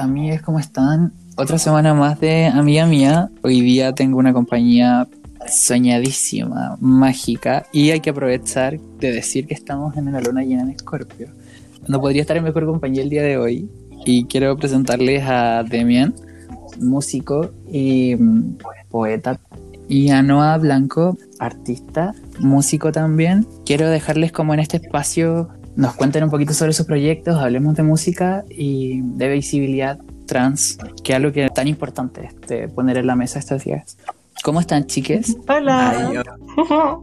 Amigues, ¿cómo están? Otra semana más de Amiga Mía. Hoy día tengo una compañía soñadísima, mágica, y hay que aprovechar de decir que estamos en una luna llena en Escorpio. No podría estar en mejor compañía el día de hoy, y quiero presentarles a Demian, músico y mm, poeta, y a Noah Blanco, artista, músico también. Quiero dejarles como en este espacio nos cuenten un poquito sobre sus proyectos, hablemos de música y de visibilidad trans, que es algo que es tan importante este, poner en la mesa estos días. ¿Cómo están, chiques? Hola.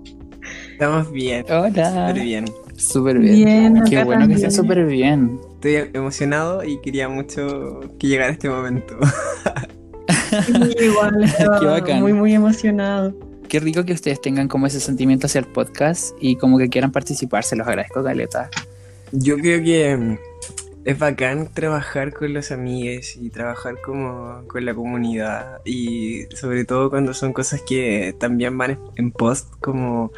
Estamos bien. Hola. Súper bien. Súper bien. Qué bueno que esté súper bien. Estoy emocionado y quería mucho que llegara este momento. igual, estaba muy, muy emocionado qué rico que ustedes tengan como ese sentimiento hacia el podcast y como que quieran participar, se los agradezco, Galeta. Yo creo que mm, es bacán trabajar con los amigos y trabajar como con la comunidad y sobre todo cuando son cosas que también van en post como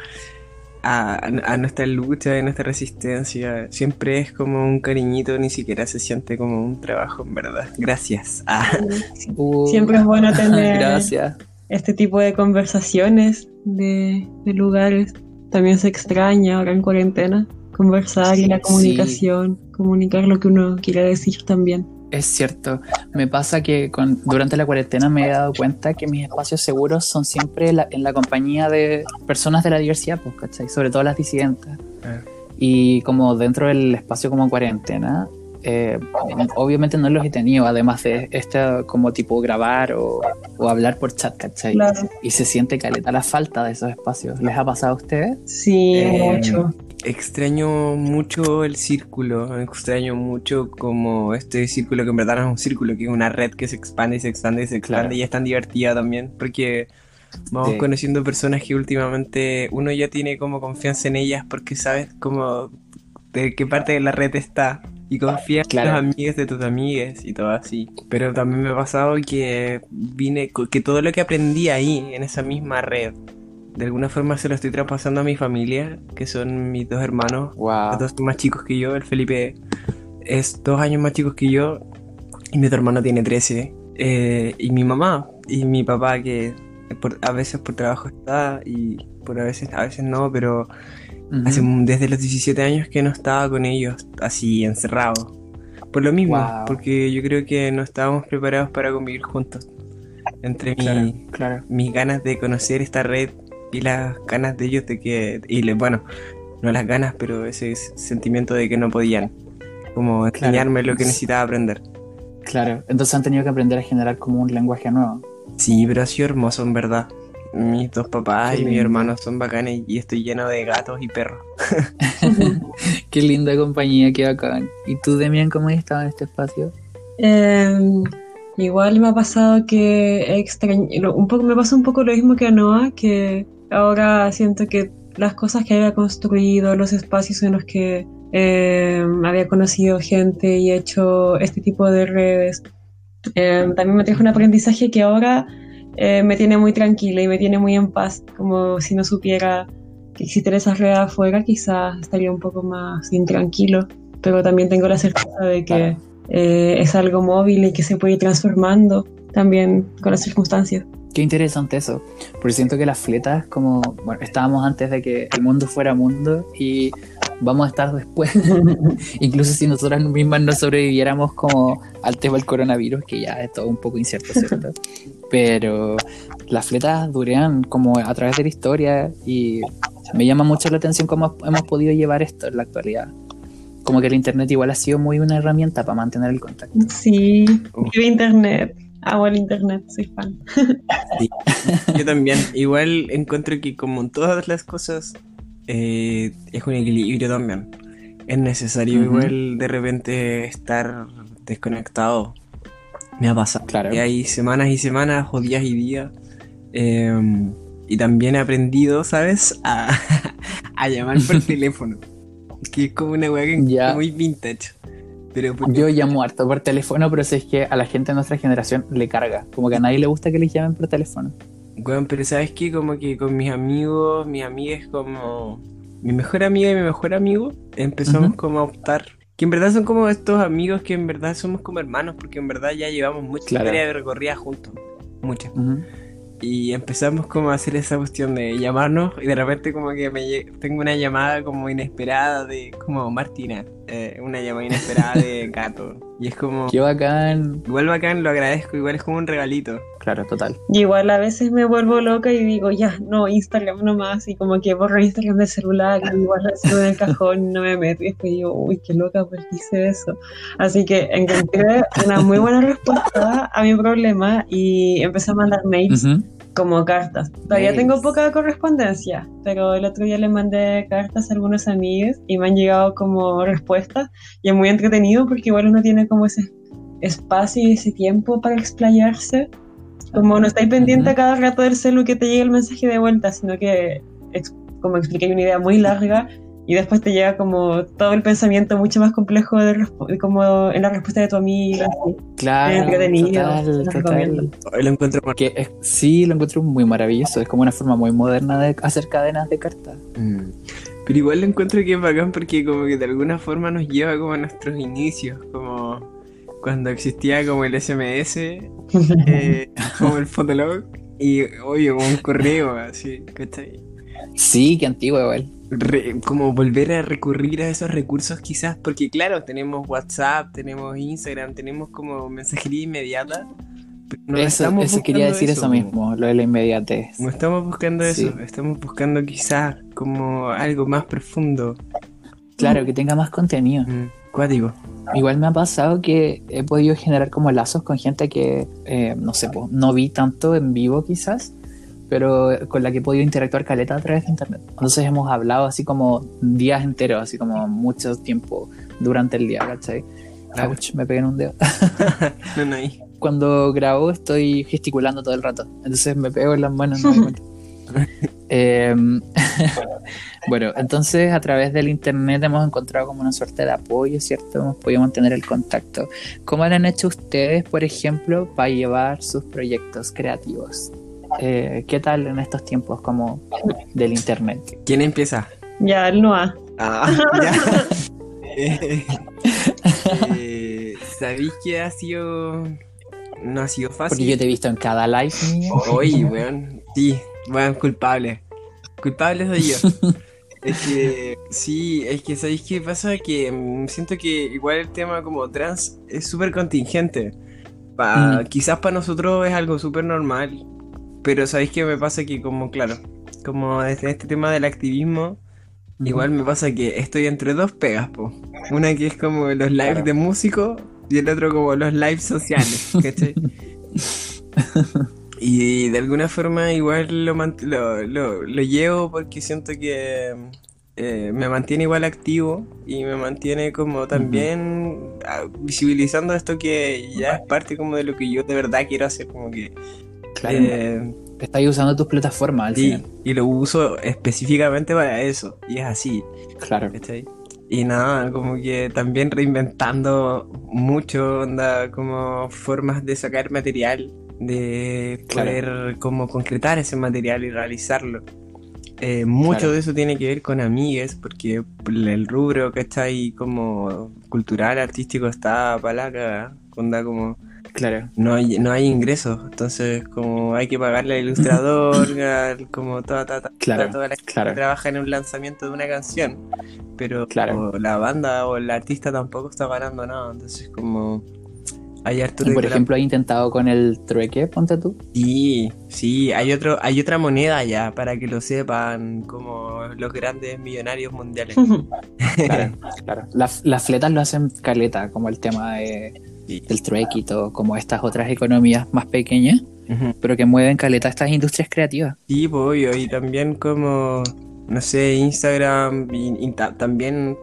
a, nuestra lucha y nuestra resistencia. Siempre es como un cariñito, ni siquiera se siente como un trabajo, en verdad. Gracias. Ah. Siempre es bueno tener Gracias este tipo de conversaciones de, lugares. También se extraña ahora en cuarentena conversar y la comunicación, comunicar lo que uno quiere decir también. Es cierto, me pasa que con, durante la cuarentena me he dado cuenta que mis espacios seguros son siempre en la compañía de personas de la diversidad, pues, ¿cachai? Sobre todo las disidentes. Ah. Y como dentro del espacio como cuarentena, eh, obviamente no los he tenido, además de este como tipo grabar o, hablar por chat, ¿cachai? Y se siente caleta la falta de esos espacios. ¿Les ha pasado a ustedes? Sí, eh, mucho. Extraño mucho el círculo, extraño mucho como este círculo que en verdad no es un círculo, que es una red que se expande y se expande y se expande y es tan divertida también, porque vamos conociendo personas que últimamente uno ya tiene como confianza en ellas porque sabes como de qué parte de la red está y confía en los amigos de tus amigas y todo así. Pero también me ha pasado que vine, que todo lo que aprendí ahí, en esa misma red, de alguna forma se lo estoy traspasando a mi familia, que son mis dos hermanos, wow. los dos más chicos que yo, el Felipe es dos años más chicos que yo y mi otro hermano tiene 13. Eh, y mi mamá y mi papá que a veces por trabajo está y por a veces a veces no, pero Hace, desde los 17 años que no estaba con ellos así encerrado. Por lo mismo, porque yo creo que no estábamos preparados para convivir juntos. Entre mis ganas de conocer esta red y las ganas de ellos de que. Y bueno, no las ganas, pero ese sentimiento de que no podían. Como enseñarme lo que necesitaba aprender. Claro, entonces han tenido que aprender a generar como un lenguaje nuevo. Sí, pero ha sido hermoso en verdad mis dos papás y mis hermanos son bacanes y estoy lleno de gatos y perros. qué linda compañía, qué bacán. ¿Y tú, Demian, cómo has estado en este espacio? Em, igual me ha pasado que extraño, un poco, me pasa un poco lo mismo que a Noah, que ahora siento que las cosas que había construido, los espacios en los que em, había conocido gente y hecho este tipo de redes, em, también me trajo un aprendizaje que ahora eh, me tiene muy tranquila y me tiene muy en paz, como si no supiera que existiera esa red afuera, quizás estaría un poco más intranquilo, pero también tengo la certeza de que eh, es algo móvil y que se puede ir transformando también con las circunstancias. Qué interesante eso, porque siento que las fletas, como bueno, estábamos antes de que el mundo fuera mundo y vamos a estar después. Incluso si nosotras mismas no sobreviviéramos como al tema del coronavirus, que ya es todo un poco incierto, ¿cierto? Pero las fletas duran como a través de la historia y me llama mucho la atención cómo hemos podido llevar esto en la actualidad. Como que el internet igual ha sido muy una herramienta para mantener el contacto. Sí, el internet. Hago el internet, soy fan. yo también. Igual encuentro que como en todas las cosas eh, es un equilibrio también. Es necesario igual de repente estar desconectado. Me ha pasado. Claro. Y hay semanas y semanas o días y días. Em, y también he aprendido, ¿sabes? A, llamar por teléfono. Que es como una weá que muy vintage. Pero Yo llamo harto por teléfono, pero si es que a la gente de nuestra generación le carga. Como que a nadie le gusta que les llamen por teléfono. Bueno, pero ¿sabes qué? Como que con mis amigos, mis amigas como... Mi mejor amiga y mi mejor amigo empezamos como a optar Que en verdad son como estos amigos que en verdad somos como hermanos, porque en verdad ya llevamos mucha Claro. historia de recorrida juntos. Mucha. Ujú. Y empezamos como a hacer esa cuestión de llamarnos y de repente como que me tengo una llamada como inesperada de como Martina, eh, una llamada inesperada de gato. Y es como, Qué bacán. igual bacán, lo agradezco, igual es como un regalito. Claro, total. Y igual a veces me vuelvo loca y digo, ya, no, Instagram nomás, y como que borro Instagram del celular, y igual lo subo en el cajón y no me meto, y después digo, uy, qué loca, ¿por qué hice eso? Así que encontré una muy buena respuesta a mi problema y empecé a mandar mails Ujú. como cartas. Todavía Mails. tengo poca correspondencia, pero el otro día le mandé cartas a algunos amigos y me han llegado como respuestas y es muy entretenido porque igual uno tiene como ese espacio y ese tiempo para explayarse. Como no estáis pendiente a cada rato del celu que te llegue el mensaje de vuelta, sino que ex- como expliqué una idea muy larga y después te llega como todo el pensamiento mucho más complejo de como en la respuesta de tu amiga. Claro, total, lo total. encuentro mar- Que es- sí, lo encuentro muy maravilloso. Es como una forma muy moderna de hacer cadenas de cartas. Mm. Pero igual lo encuentro que es bacán porque como que de alguna forma nos lleva como a nuestros inicios, como cuando existía como el SMS, eh, como el Fotolog, y oye, como un correo así, ¿cachai? Sí, qué antiguo igual. Re- como volver a recurrir a esos recursos quizás, porque claro, tenemos WhatsApp, tenemos Instagram, tenemos como mensajería inmediata, no eso, quería decir eso, mismo, lo de la inmediatez. No estamos buscando Sí. eso, estamos buscando quizás como algo más profundo. Claro, que tenga más contenido. Mm, Cuático. Igual me ha pasado que he podido generar como lazos con gente que, eh, no sé, po, no vi tanto en vivo quizás, pero con la que he podido interactuar caleta a través de internet. Entonces hemos hablado así como días enteros, así como mucho tiempo durante el día, ¿cachai? Claro. Ouch, me pegué en un dedo. No, no. Cuando grabo estoy gesticulando todo el rato, entonces me pego en las manos. No Em, bueno, entonces a través del internet hemos encontrado como una suerte de apoyo, ¿cierto? Hemos podido mantener el contacto. ¿Cómo lo han hecho ustedes, por ejemplo, para llevar sus proyectos creativos? Eh, ¿Qué tal en estos tiempos como del internet? ¿Quién empieza? Ya, el Noah. Ah, ya. Eh, eh, ¿Sabéis que ha sido. No ha sido fácil? Porque yo te he visto en cada live. Oye, weón. Sí, weón, culpable. Culpable soy yo. Es que, sí, es que, ¿sabéis qué pasa? Que mm, siento que igual el tema como trans es súper contingente. Pa- Mm. Quizás para nosotros es algo súper normal, pero ¿sabéis qué me pasa? Que como, claro, como desde este tema del activismo, igual me pasa que estoy entre dos pegas, po. Una que es como los lives Claro. de músicos y el otro como los lives sociales, ¿cachai? Y de alguna forma igual lo, lo, lo- lo llevo porque siento que eh, me mantiene igual activo y me mantiene como también ah, visibilizando esto que ya es parte como de lo que yo de verdad quiero hacer, como que... Claro, eh, estás usando tus plataformas al sí, final. y lo uso específicamente para eso, y es así, Claro. ¿cachai? Y nada, como que también reinventando mucho, onda, como formas de sacar material, de Claro. poder como concretar ese material y realizarlo. Eh, mucho Claro. de eso tiene que ver con amigues, porque el rubro que está ahí como cultural, artístico, está cagada, onda como Claro. no hay, no hay ingresos, entonces como hay que pagarle al ilustrador, al- como toda, toda, toda, Claro, toda la gente claro. que trabaja en un lanzamiento de una canción, pero Claro. la banda o el artista tampoco está ganando nada, entonces como hay harto Y por ejemplo, he intentado con el trueque, ponte tú. Sí, sí, hay otro, hay otra moneda ya, para que lo sepan, como los grandes millonarios mundiales. Claro, claro. Las, las fletas lo hacen caleta, como el tema de- Sí. del trueque y todo, como estas otras economías más pequeñas, pero que mueven caleta estas industrias creativas. Sí, pues, obvio, y también como, no sé, Instagram y, y ta- también,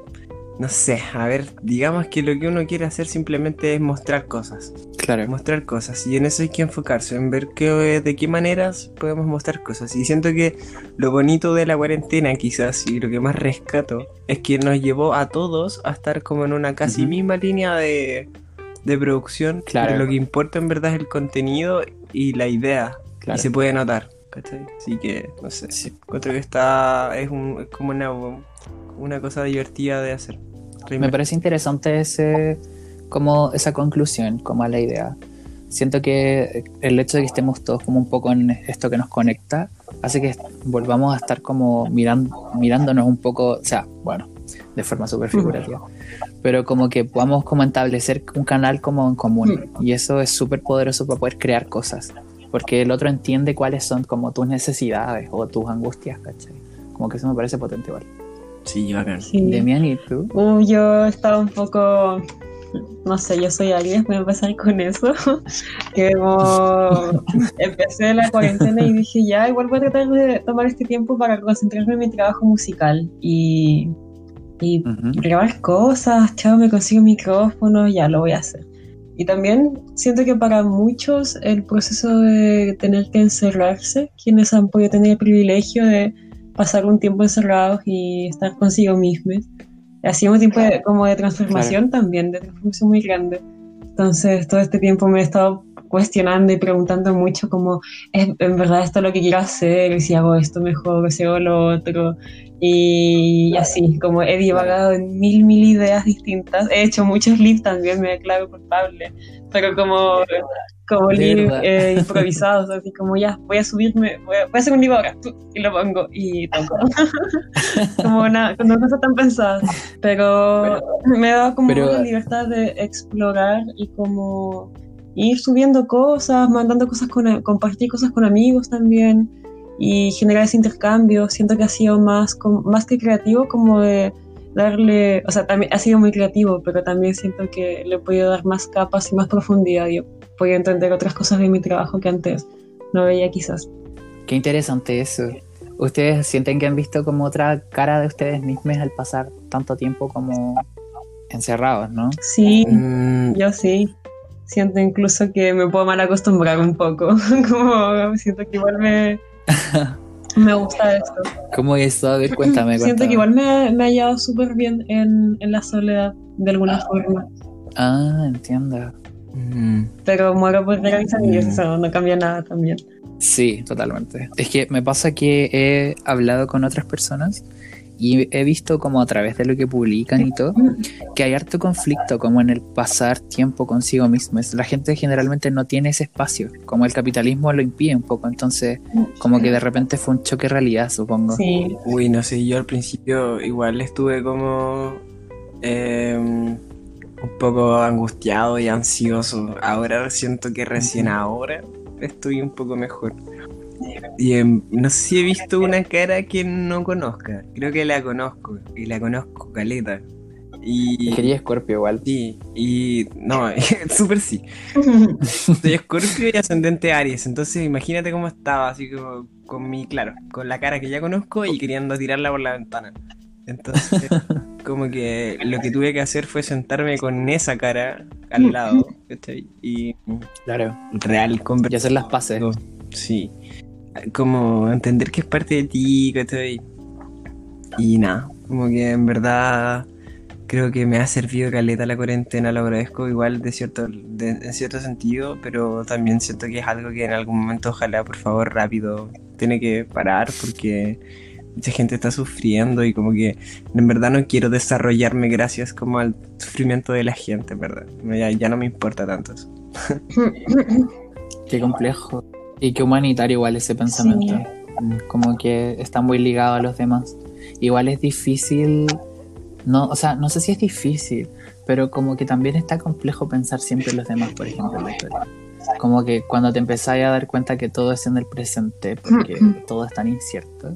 no sé, a ver, digamos que lo que uno quiere hacer simplemente es mostrar cosas, Claro, mostrar cosas, y en eso hay que enfocarse, en ver qué, de qué maneras podemos mostrar cosas. Y siento que lo bonito de la cuarentena quizás, y lo que más rescato, es que nos llevó a todos a estar como en una casi misma línea de, de producción, Claro. pero lo que importa en verdad es el contenido y la idea. claro. Y se puede notar, ¿cachai? Así que, no sé, Sí. encuentro que está, es, un, es como una, una cosa divertida de hacer. Me parece interesante ese, como esa conclusión, como a la idea. Siento que el hecho de que estemos todos como un poco en esto que nos conecta hace que volvamos a estar como mirando, mirándonos un poco, o sea, bueno, de forma súper figurativa, pero como que podamos como establecer un canal como en común y eso es súper poderoso para poder crear cosas, porque el otro entiende cuáles son como tus necesidades o tus angustias, ¿cachai? Como que eso me parece potente igual. Sí, bacán. Sí. Demian, ¿y tú? Uh, yo estaba un poco, no sé, yo soy alguien, voy a empezar con eso, que como empecé la cuarentena y dije, ya, igual voy a tratar de tomar este tiempo para concentrarme en mi trabajo musical y, grabar cosas, chao, me consigo un micrófono, ya lo voy a hacer. Y también siento que para muchos el proceso de tener que encerrarse, quienes han podido tener el privilegio de pasar un tiempo encerrados y estar consigo mismos, ha sido un tiempo de- como de transformación también, de transformación muy grande. Entonces todo este tiempo me he estado cuestionando y preguntando mucho como, ¿es en verdad esto lo que quiero hacer? Y si hago esto mejor, si hago lo otro. Y así, como he divagado en mil, mil ideas distintas. He hecho muchos lives también, me declaro culpable. Pero como, como verdad. eh, improvisados, así como ya, voy a subirme, voy a, voy a hacer un live ahora, y lo pongo y toco. como una, no cosas tan pensadas. Pero me ha dado como Pero- la libertad de explorar y como ir subiendo cosas, mandando cosas con, compartir cosas con amigos también y generar ese intercambio. Siento que ha sido más, como- más que creativo, como de darle, o sea, también ha sido muy creativo, pero también siento que le he podido dar más capas y más profundidad. Yo podido entender otras cosas de mi trabajo que antes no veía quizás. Qué interesante eso. ¿Ustedes sienten que han visto como otra cara de ustedes mismos al pasar tanto tiempo como encerrados, no? Sí, Mm, yo sí. Siento incluso que me puedo mal acostumbrar un poco. como siento que igual me, me gusta esto. ¿Cómo eso? A ver, cuéntame, Siento cuéntame. que igual me, me ha hallado súper bien en, en la soledad, de alguna forma. Ah, entiendo. Mm, Pero muero por realizar y Mm. eso no cambia nada también. Sí, totalmente. Es que me pasa que he hablado con otras personas y he visto como a través de lo que publican y todo, que hay harto conflicto como en el pasar tiempo consigo mismo. Es- La gente generalmente no tiene ese espacio, como el capitalismo lo impide un poco, entonces como que de repente fue un choque de realidad, supongo. Sí, Uy, no sé, yo al principio igual estuve como eh, un poco angustiado y ansioso. Ahora siento que recién ahora estoy un poco mejor. Y em, no sé si he visto una cara que no conozca. Creo que la conozco. Y la conozco, Caleta. Y... Quería Scorpio igual. Sí, y no, súper sí. Soy Escorpio y ascendente Aries, entonces imagínate cómo estaba, así como con mi, claro, con la cara que ya conozco y queriendo tirarla por la ventana. Entonces, como que lo que tuve que hacer fue sentarme con esa cara al lado. Y Claro. real, Y conversar. hacer las paces. Sí. Como entender que es parte de ti, ¿cachai? Y nada, como que en verdad creo que me ha servido caleta la cuarentena, lo agradezco igual de cierto, de- en cierto sentido, pero también siento que es algo que en algún momento ojalá por favor rápido tiene que parar porque mucha gente está sufriendo y como que en verdad no quiero desarrollarme gracias como al sufrimiento de la gente, en verdad. Ya, ya no me importa tanto eso. Qué complejo. Y qué humanitario igual ese pensamiento. Como que está muy ligado a los demás. Igual es difícil. No, o sea, no sé si es difícil, pero como que también está complejo pensar siempre en los demás, por ejemplo, en la historia. Como que cuando te empezáis a dar cuenta que todo es en el presente, porque todo es tan incierto,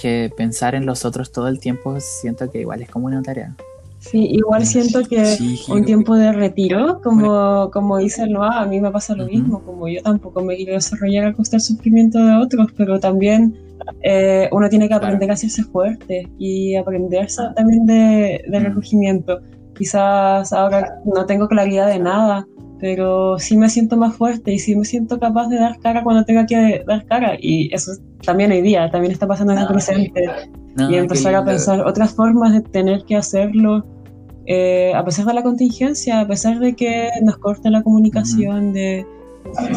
que pensar en los otros todo el tiempo siento que igual es como una tarea. Sí, igual siento que Sí, un tiempo de retiro, como, como dice el Noah, a mí me pasa lo Ujú. mismo, como yo tampoco me quiero desarrollar a costa del sufrimiento de otros, pero también eh, uno tiene que aprender Claro. a hacerse fuerte y aprender también de, de recogimiento. Quizás ahora no tengo claridad de nada, pero sí me siento más fuerte y sí me siento capaz de dar cara cuando tenga que dar cara. Y eso es también hoy día, también está pasando en el Ah, presente. No, y empezar a pensar otras formas de tener que hacerlo eh, a pesar de la contingencia, a pesar de que nos corta la comunicación, de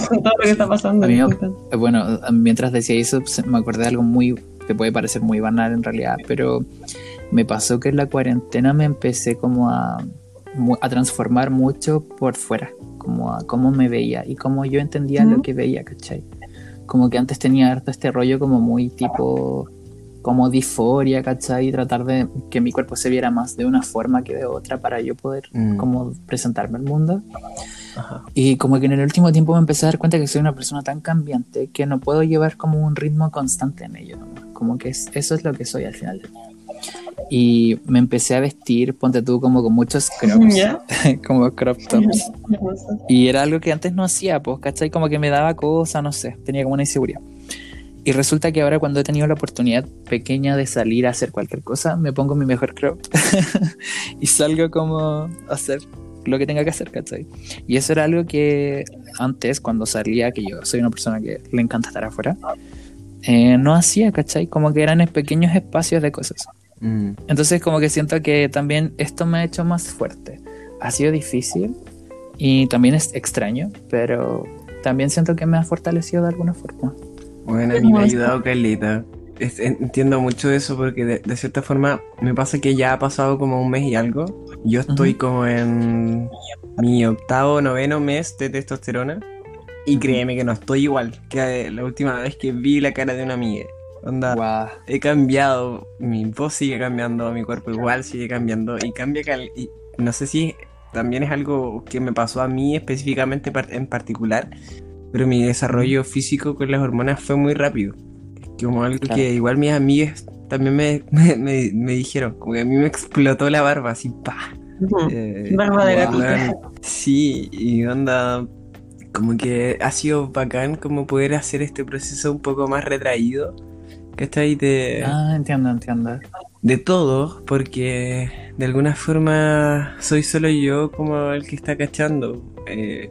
todo lo que está pasando. Mí Eh, Bueno, mientras decía eso, se- me acordé de algo muy que puede parecer muy banal en realidad, pero me pasó que en la cuarentena me empecé como a transformar mucho por fuera, como a cómo me veía y cómo yo entendía lo Ujú. que veía, ¿cachai? Como que antes tenía harto este rollo como muy tipo, como disforia, ¿cachai? Y tratar de que mi cuerpo se viera más de una forma que de otra para yo poder Mm. como presentarme al mundo. Ajá. Y como que en el último tiempo me empecé a dar cuenta que soy una persona tan cambiante que no puedo llevar como un ritmo constante en ello. ¿no? Como que es- eso es lo que soy al final del día. Y me empecé a vestir, ponte tú, como con muchos crops, como crop tops. Y era algo que antes no hacía, pues, ¿cachai? Como que me daba cosa, no sé, tenía como una inseguridad. Y resulta que ahora cuando he tenido la oportunidad pequeña de salir a hacer cualquier cosa, me pongo mi mejor crop y salgo como a hacer lo que tenga que hacer, ¿cachai? Y eso era algo que antes, cuando salía, que yo soy una persona que le encanta estar afuera, eh, no hacía, ¿cachai? Como que eran pequeños espacios de cosas. Mm. Entonces como que siento que también esto me ha hecho más fuerte. Ha sido difícil y también es extraño, pero también siento que me ha fortalecido de alguna forma. Bueno, a mí me ha ayudado Carlita. Es- entiendo mucho eso porque de, de cierta forma me pasa que ya ha pasado como un mes y algo. Yo estoy como en mi octavo, noveno mes de testosterona. Y créeme que no estoy igual que la última vez que vi la cara de una amiga. Onda, he cambiado, mi voz sigue cambiando, mi cuerpo igual sigue cambiando y cambia cal- y no sé si también es algo que me pasó a mí específicamente par- en particular, pero mi desarrollo físico con las hormonas fue muy rápido. Como algo Claro. que igual mis amigas también me, me, me- me dijeron, como que a mí me explotó la barba así, pa. Eh, Barba de gatita. Sí, y onda, como que ha sido bacán como poder hacer este proceso un poco más retraído, ¿cachai? De, Ah, entiendo, entiendo. de todo, porque de alguna forma soy solo yo como el que está cachando. eh,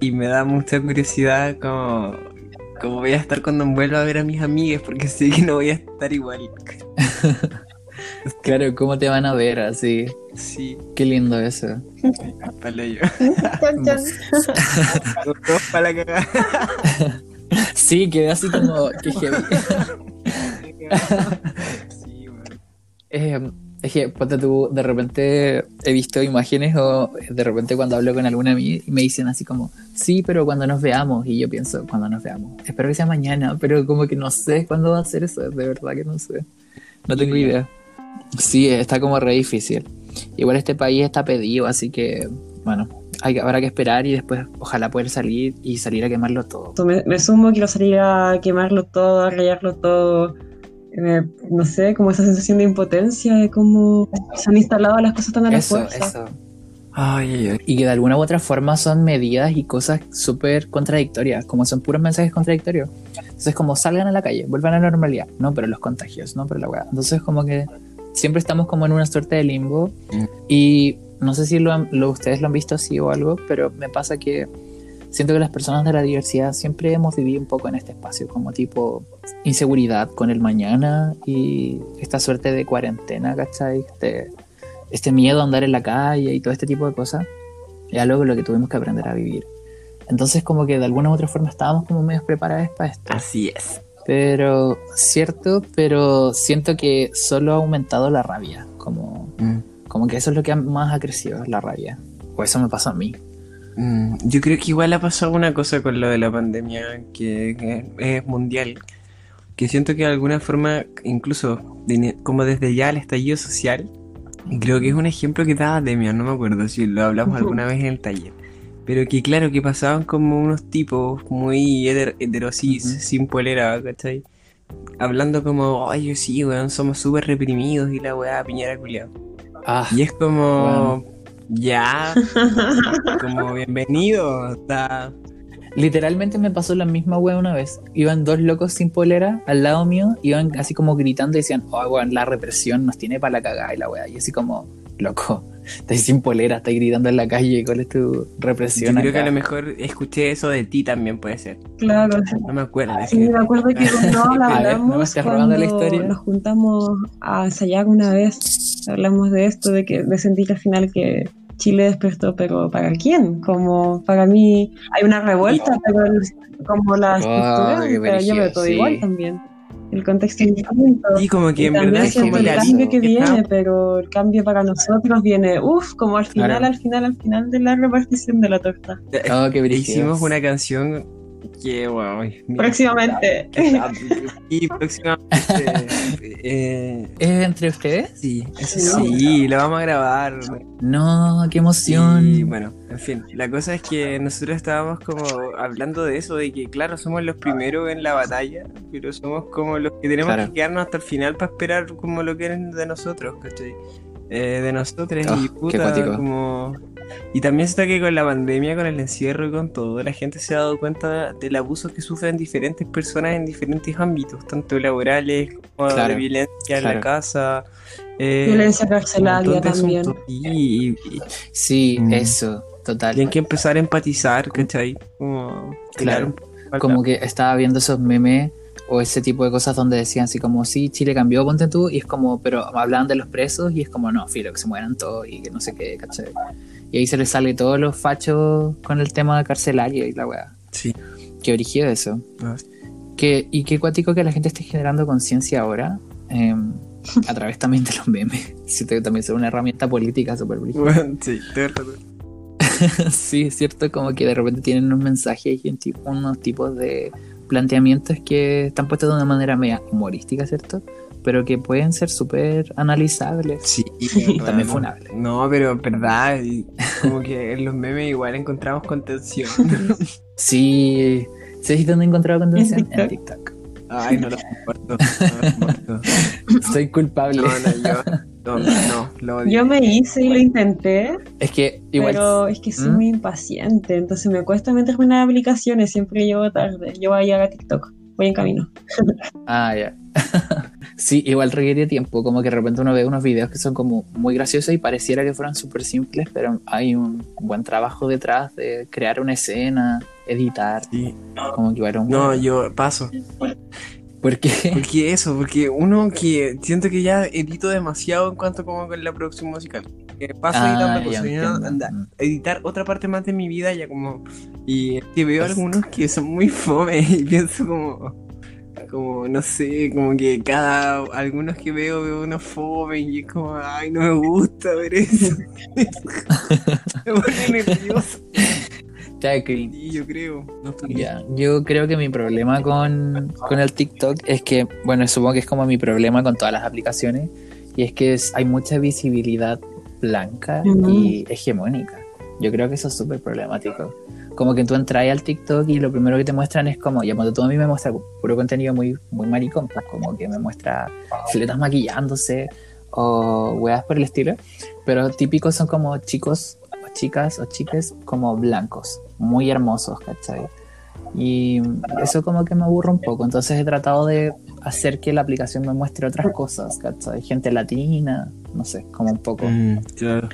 y me da mucha curiosidad como, como voy a estar cuando vuelva a ver a mis amigas, porque sé que no voy a estar igual. Claro, ¿cómo te van a ver así? Sí, Qué lindo eso. para yo. Chan, chan. Todos para la cagada. Sí, quedé así como que heavy. Sí. Eh, es que, ponte tú, de repente he visto imágenes o de repente cuando hablo con alguna y me dicen así como, sí, pero cuando nos veamos. Y yo pienso, cuando nos veamos. Espero que sea mañana, pero como que no sé cuándo va a ser eso. De verdad que no sé. No tengo idea. Sí, está como re difícil. Igual este país está pedido, así que, bueno, hay, habrá que esperar y después ojalá poder salir y salir a quemarlo todo. Me, me sumo, quiero salir a quemarlo todo, a rayarlo todo. Eh, no sé, como esa sensación de impotencia, de cómo se han instalado las cosas tan a la Eso, fuerza. eso. Ay, ay, ay. Y que de alguna u otra forma son medidas y cosas súper contradictorias, como son puros mensajes contradictorios. Entonces, como salgan a la calle, vuelvan a la normalidad. No, pero los contagios, no, pero la weá. Entonces, como que siempre estamos como en una suerte de limbo. Mm. Y no sé si lo, lo- ustedes lo han visto así o algo, pero me pasa que siento que las personas de la diversidad siempre hemos vivido un poco en este espacio, como tipo inseguridad con el mañana y esta suerte de cuarentena, ¿cachai? Este, este miedo a andar en la calle y todo este tipo de cosas, es algo con lo que tuvimos que aprender a vivir. Entonces como que de alguna u otra forma estábamos como medio preparados para esto. Así es. Pero, cierto, pero siento que solo ha aumentado la rabia, como, Mm. como que eso es lo que más ha crecido, la rabia. O eso me pasó a mí. Mm, Yo creo que igual ha pasado una cosa con lo de la pandemia que, que es mundial, que siento que de alguna forma, incluso de- como desde ya el estallido social, creo que es un ejemplo que daba Demian, no me acuerdo si lo hablamos alguna vez en el taller, pero que claro, que pasaban como unos tipos muy heter- heterosis, Ujú. sin polera, ¿cachai? Hablando como, ay, sí, weón, somos súper reprimidos y la weá, piñera culiao. Ah, Y es como. Ya, como bienvenido, está... literalmente me pasó la misma wea una vez. Iban dos locos sin polera al lado mío, iban así como gritando y decían, oh, weón, la represión nos tiene para la cagada y la wea. Y así como, loco, estáis sin polera, estáis gritando en la calle, ¿cuál es tu Yo represión? creo que a acá?" lo mejor escuché eso de ti también, puede ser. Claro. No me acuerdo. Sí, que- me acuerdo que cuando A ver, ¿no me hablamos, estás la cuando historia? nos juntamos a ensayar una vez, hablamos de esto, de que de sentir al final que Chile despertó, pero ¿para quién? Como para mí hay una revuelta, pero el- como la Oh, pero yo veo brígido, todo sí. igual también. El contexto es distinto. Y como que Y en también verdad es como el cambio que viene, pero el cambio para nosotros viene, uff, como al final, Claro. al final, al final de la repartición de la torta. Oh, qué brígido. Hicimos una canción wow, Próximamente. Y próximamente. eh, ¿Es entre ustedes? sí, eso sí, lo vamos a grabar. No, qué emoción. Y bueno, en fin, la cosa es que nosotros estábamos como hablando de eso, de que claro, somos los primeros en la batalla, pero somos como los que tenemos Claro. que quedarnos hasta el final para esperar como lo que eran de nosotros, ¿cachai? Eh, de nosotros Oh, y qué puta, cuático. como... Y también está que con la pandemia, con el encierro y con todo, la gente se ha dado cuenta del abuso que sufren diferentes personas en diferentes ámbitos, tanto laborales como Claro, de violencia en claro. la casa. eh, Violencia carcelaria también. asuntos. Y, y- y- Sí, Mm. eso, total. tienen que empezar a empatizar, ¿cachai? Como, Claro. Como que estaba viendo esos memes o ese tipo de cosas donde decían así como, sí, Chile cambió, ponte tú, y es como, pero hablaban de los presos y es como, no, filo, que se mueran todos y que no sé qué, ¿cachai? Y ahí se les sale todos los fachos con el tema carcelario y la weá. Sí. Qué original eso. Ah, Que, y qué cuático que la gente esté generando conciencia ahora, eh, a través también de los memes. Siento que también es una herramienta política súper. Bueno, sí. Sí, es cierto, como que de repente tienen unos mensajes y un tipo- unos tipos de planteamientos que están puestos de una manera media humorística, ¿cierto? Pero que pueden ser súper analizables. Sí, También bueno. funable. No, pero en verdad, y como que en los memes igual encontramos contención. Sí, ¿sabes dónde he encontrado contención? En TikTok. TikTok. Ay, no lo soporto. No lo soporto. Soy culpable. No, no, yo. No, no, lo odio. Yo me hice y lo intenté, Es que igual. pero es que soy ¿Mm? muy impaciente, entonces me cuesta meterme en aplicaciones, siempre llego tarde. Yo voy a TikTok, voy en camino. Ah, ya. sí, igual requiere tiempo. Como que de repente uno ve unos videos que son como muy graciosos y pareciera que fueran súper simples, pero hay un buen trabajo detrás de crear una escena, editar. Sí. Como que igual un No, yo paso. ¿Por qué? Porque eso, porque uno que siento que ya edito demasiado en cuanto como con la producción musical. Que paso Ah, editando anda, Mm. editar otra parte más de mi vida ya como. Y que veo Es- algunos que son muy fome y pienso como. Como, no sé, como que cada. Algunos que veo, veo unos fome y es como, ay, no me gusta ver eso. me pone nervioso. Cringe. Sí, yo creo. No Ya, yo creo que mi problema con, con el TikTok es que, bueno, supongo que es como mi problema con todas las aplicaciones, y es que es- hay mucha visibilidad blanca Ujú. y hegemónica. Yo creo que eso es súper problemático. Como que tú entras al TikTok y lo primero que te muestran es como, ya cuando tú a mí me muestra puro contenido muy, muy maricón, pues como que me muestra filetas maquillándose o weas por el estilo, pero típicos son como chicos o chicas o chiques como blancos, muy hermosos, ¿cachai? Y eso como que me aburre un poco, entonces he tratado de hacer que la aplicación me muestre otras cosas, ¿cachai? Gente latina, no sé, como un poco. Mm, claro.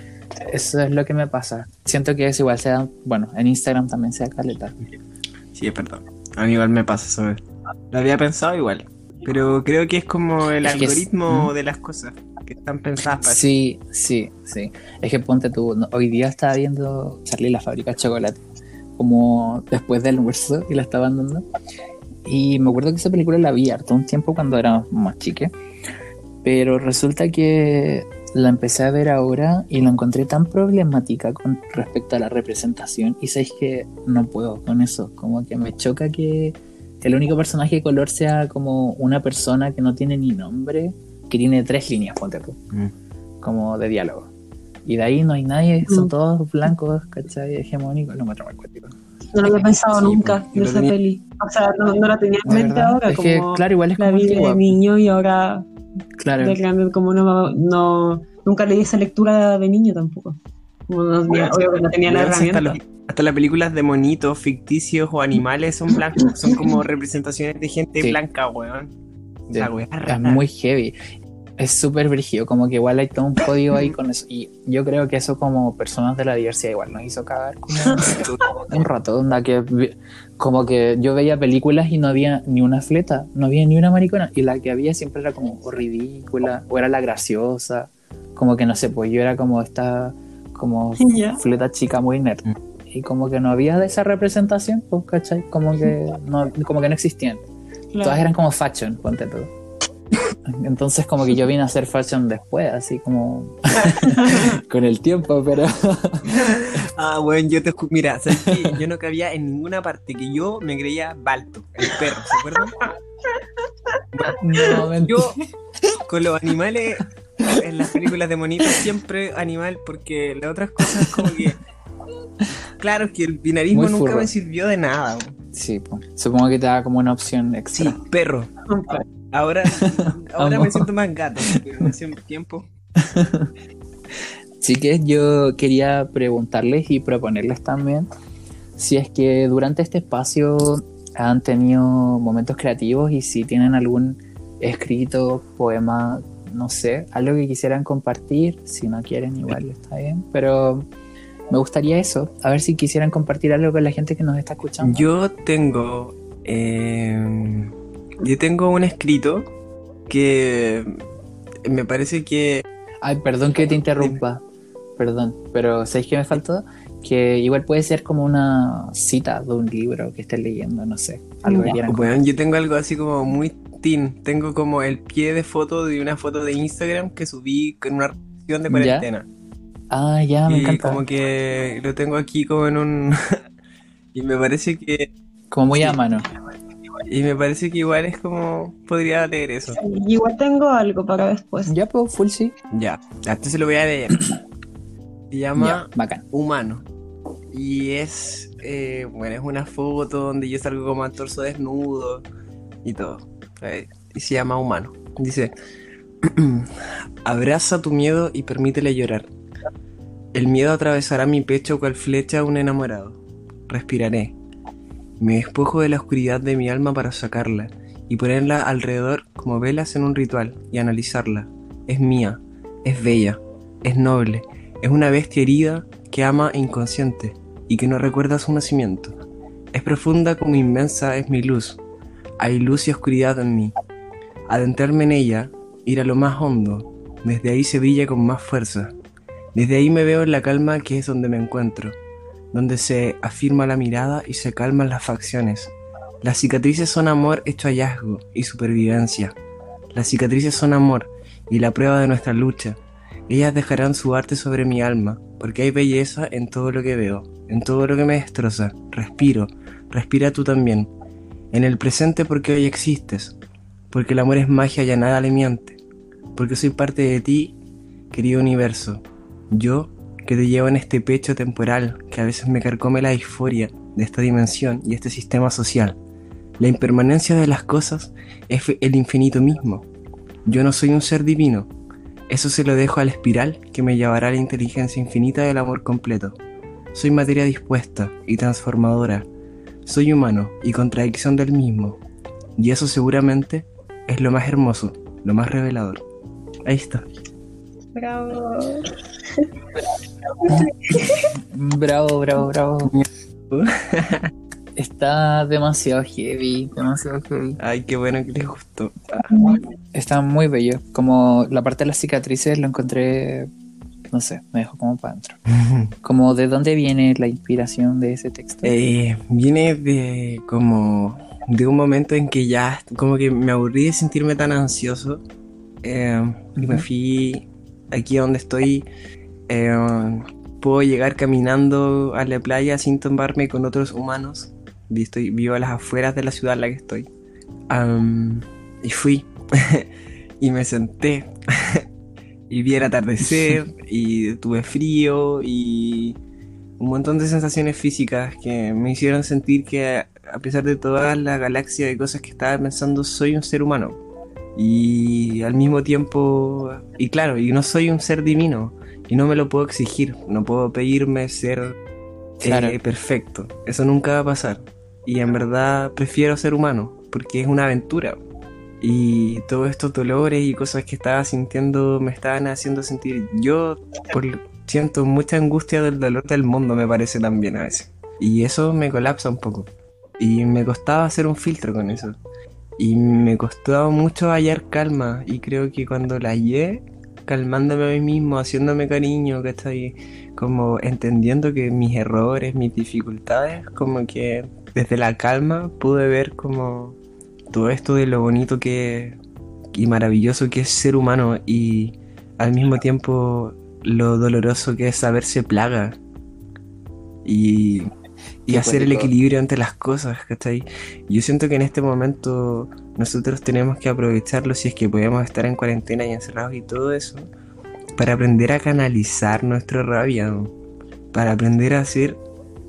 Eso es lo que me pasa. Siento que es igual, sea, bueno, en Instagram también sea caleta. Sí, es verdad. A mí igual me pasa eso. Lo había pensado igual. Pero creo que es como el Es que es- algoritmo ¿Mm? de las cosas que están pensadas para Sí, sí, sí. Es que ponte tú, hoy día estaba viendo Charlie la fábrica de chocolate, como después del almuerzo y la estaban dando. Y me acuerdo que esa película la vi harto un tiempo cuando era más chique. Pero resulta que la empecé a ver ahora y la encontré tan problemática con respecto a la representación. Y sabéis que no puedo con eso. Como que me choca que el único personaje de color sea como una persona que no tiene ni nombre, que tiene tres líneas, ponte tú Mm. como de diálogo. Y de ahí no hay nadie, son Mm. todos blancos, ¿cachai? Hegemónicos, lo encuentro muy cuático. No lo había pensado Sí, nunca de esa tenía- peli. O sea, no, no la tenía en La mente verdad, ahora, es que, como claro, igual es la como vi de niño y ahora Claro, de grande como no, no nunca leí esa lectura de niño tampoco. Como no tenía, obvio que no tenía la hasta, herramienta. los- hasta las películas de monitos ficticios o animales son blancos. Son como representaciones de gente Sí. blanca, weón. Sí. La weá es muy heavy. Es súper brígido, como que igual hay todo un código ahí con eso. Y yo creo que eso como personas de la diversidad igual nos hizo cagar como un rato, onda que como que yo veía películas y no había ni una fleta, no había ni una maricona. Y la que había siempre era como o ridícula, o era la graciosa. Como que no sé, pues yo era como esta como Ya. fleta chica muy nerd. Mm. Y como que no había de esa representación, pues, ¿cachai? Como que no, como que no existían. Claro. Todas eran como fashion, ponte tú. Entonces como que yo vine a hacer fashion después, así como con el tiempo, pero Ah, bueno, yo te escu- Mira, ¿sabes qué? Yo no cabía en ninguna parte, que yo me creía Balto, el perro, ¿se acuerdan? no. Yo, con los animales, en las películas de monitos, siempre animal, porque las otras cosas como que... Claro, es que el binarismo Muy nunca furro. me sirvió de nada. Sí, po. supongo que te da como una opción Sí, extra. perro. Ahora, ahora me siento más gato, ese tiempo... Así que yo quería preguntarles y proponerles también si es que durante este espacio han tenido momentos creativos y si tienen algún escrito, poema, no sé, algo que quisieran compartir, si no quieren igual está bien, pero me gustaría eso, a ver si quisieran compartir algo con la gente que nos está escuchando. Yo tengo. eh, yo tengo un escrito que me parece que. Ay, perdón que te interrumpa, perdón, pero ¿sabéis qué me faltó? Que igual puede ser como una cita de un libro que estés leyendo, no sé, algo que Ya. quieran Bueno, yo tengo algo así como muy teen. Tengo como el pie de foto de una foto de Instagram que subí con una reacción de ¿Ya? cuarentena. Ah, ya, me y encanta. como que lo tengo aquí como en un. y me parece que. Como muy Sí. a mano. Y me parece que igual es como. Podría leer eso. Igual tengo algo para después. Ya, pues, full sí. Ya. Entonces lo voy a leer. Se llama. Ya, bacán. humano. Y es, eh, bueno, es una foto donde yo salgo como al torso desnudo y todo. Eh, y se llama humano. Dice, abraza tu miedo y permítele llorar. El miedo atravesará mi pecho cual flecha a un enamorado. Respiraré. Me despojo de la oscuridad de mi alma para sacarla y ponerla alrededor como velas en un ritual y analizarla. Es mía, es bella, es noble, es una bestia herida que ama inconsciente y que no recuerda su nacimiento. Es profunda como inmensa es mi luz. Hay luz y oscuridad en mí. Adentrarme en ella, ir a lo más hondo, desde ahí se brilla con más fuerza. Desde ahí me veo en la calma que es donde me encuentro, donde se afirma la mirada y se calman las facciones. Las cicatrices son amor hecho hallazgo y supervivencia. Las cicatrices son amor y la prueba de nuestra lucha. Ellas dejarán su arte sobre mi alma, porque hay belleza en todo lo que veo, en todo lo que me destroza. Respiro, respira tú también. En el presente porque hoy existes, porque el amor es magia y a nada le miente, porque soy parte de ti, querido universo. Yo, que te llevo en este pecho temporal que a veces me carcome la disforia de esta dimensión y este sistema social. La impermanencia de las cosas es el infinito mismo. Yo no soy un ser divino, eso se lo dejo a la espiral que me llevará a la inteligencia infinita del amor completo. Soy materia dispuesta y transformadora. Soy humano y contradicción del mismo. Y eso seguramente es lo más hermoso, lo más revelador. Ahí está. Bravo. Bravo, bravo, bravo. Está demasiado heavy, demasiado heavy. Ay, qué bueno que les gustó. Está muy bello. Como la parte de las cicatrices lo encontré, no sé, me dejó como para adentro. Como de dónde viene la inspiración de ese texto. Eh, viene de como de un momento en que ya como que me aburrí de sentirme tan ansioso eh, y me Ujú. fui aquí donde estoy eh, puedo llegar caminando a la playa sin tomarme con otros humanos. Estoy vivo a las afueras de la ciudad en la que estoy. Y fui. Y me senté. Y vi el atardecer y tuve frío y un montón de sensaciones físicas que me hicieron sentir que a pesar de toda la galaxia de cosas que estaba pensando, soy un ser humano. Y al mismo tiempo, y claro, y no soy un ser divino, y no me lo puedo exigir, no puedo pedirme ser eh, perfecto, eso nunca va a pasar. Y en verdad prefiero ser humano, porque es una aventura. Y todos estos dolores y cosas que estaba sintiendo me estaban haciendo sentir. Yo por- siento mucha angustia del dolor del mundo, me parece también a veces. Y eso me colapsa un poco. Y me costaba hacer un filtro con eso. Y me costó mucho hallar calma. Y creo que cuando la hallé, calmándome a mí mismo, haciéndome cariño, ¿cachai? Como entendiendo que mis errores, mis dificultades, como que desde la calma pude ver como todo esto de lo bonito que y maravilloso que es ser humano y al mismo tiempo lo doloroso que es saberse plaga y, y hacer el equilibrio entre las cosas, ¿cachai? Yo siento que en este momento nosotros tenemos que aprovecharlo si es que podemos estar en cuarentena y encerrados y todo eso para aprender a canalizar nuestra rabia, ¿no? para aprender a hacer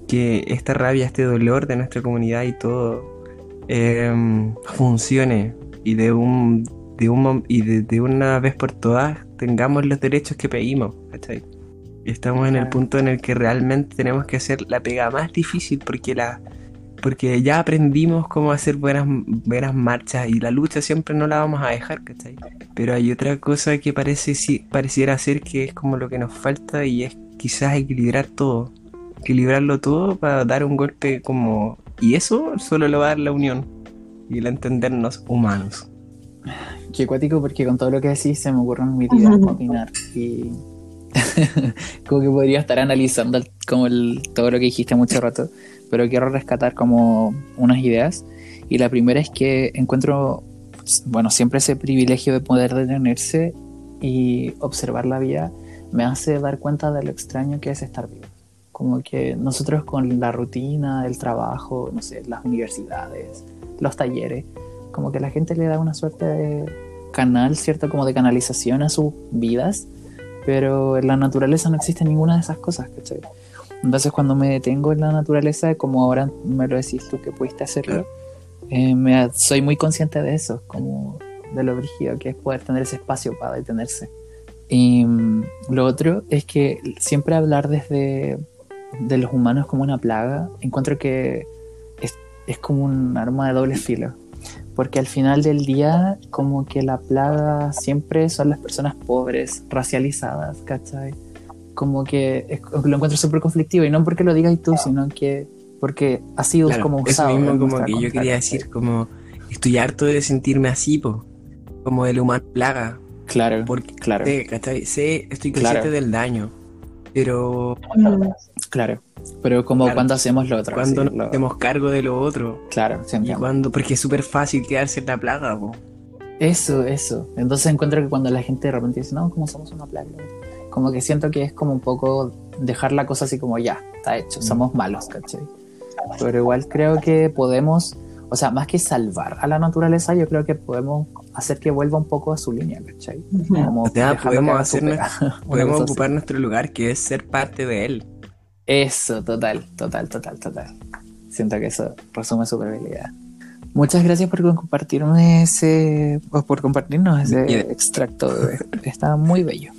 que esta rabia, este dolor de nuestra comunidad y todo em, funcione y de un, de un y de, de una vez por todas tengamos los derechos que pedimos, ¿cachai? Estamos en el punto en el que realmente tenemos que hacer la pega más difícil porque la porque ya aprendimos cómo hacer buenas, buenas marchas y la lucha siempre no la vamos a dejar, ¿cachai? Pero hay otra cosa que parece sí, pareciera ser que es como lo que nos falta y es quizás equilibrar todo. Equilibrarlo todo para dar un golpe como... Y eso solo lo va a dar la unión y el entendernos humanos. Qué cuático porque con todo lo que decís se me ocurren mil ideas para opinar y como que podría estar analizando el- como el, todo lo que dijiste mucho rato, pero quiero rescatar como unas ideas y la primera es que encuentro, bueno, siempre ese privilegio de poder detenerse y observar la vida me hace dar cuenta de lo extraño que es estar vivo. Como que nosotros con la rutina, el trabajo, no sé, las universidades, los talleres, como que la gente le da una suerte de canal, ¿cierto? Como de canalización a sus vidas, pero en la naturaleza no existe ninguna de esas cosas, ¿cachai? Entonces cuando me detengo en la naturaleza, como ahora me lo decís tú que pudiste hacerlo, eh, me- soy muy consciente de eso, como de lo brígido que es poder tener ese espacio para detenerse. Y mm, lo otro es que siempre hablar desde de los humanos como una plaga, encuentro que es, es como un arma de doble filo. Porque al final del día, como que la plaga siempre son las personas pobres, racializadas, ¿cachai? Como que es- lo encuentro súper conflictivo, y no porque lo digas tú, sino que porque ha sido Claro, como eso usado. mismo en como que yo quería ¿cachai? decir, como estoy harto de sentirme así, po, como el humano plaga, Claro, porque claro, sé, ¿cachai? Sé, estoy Claro. consciente del daño, pero Mm, claro. Pero como Claro. cuando hacemos lo otro. cuando nos lo- hacemos cargo de lo otro, Claro, y siempre. cuando, porque es súper fácil quedarse en la plaga, po. Eso, eso. Entonces encuentro que cuando la gente de repente dice, no, como somos una plaga, como que siento que es como un poco dejar la cosa así como ya, está hecho, somos malos, ¿cachai? Pero igual creo que podemos, o sea, más que salvar a la naturaleza, yo creo que podemos hacer que vuelva un poco a su línea, ¿cachai? Como O sea, podemos hacer Podemos cosa así. ocupar nuestro lugar, que es ser parte de él. Eso, total, total, total, total. Siento que eso resume su probabilidad. Muchas gracias por compartirme ese, por compartirnos ese Bien. extracto. Está muy bello.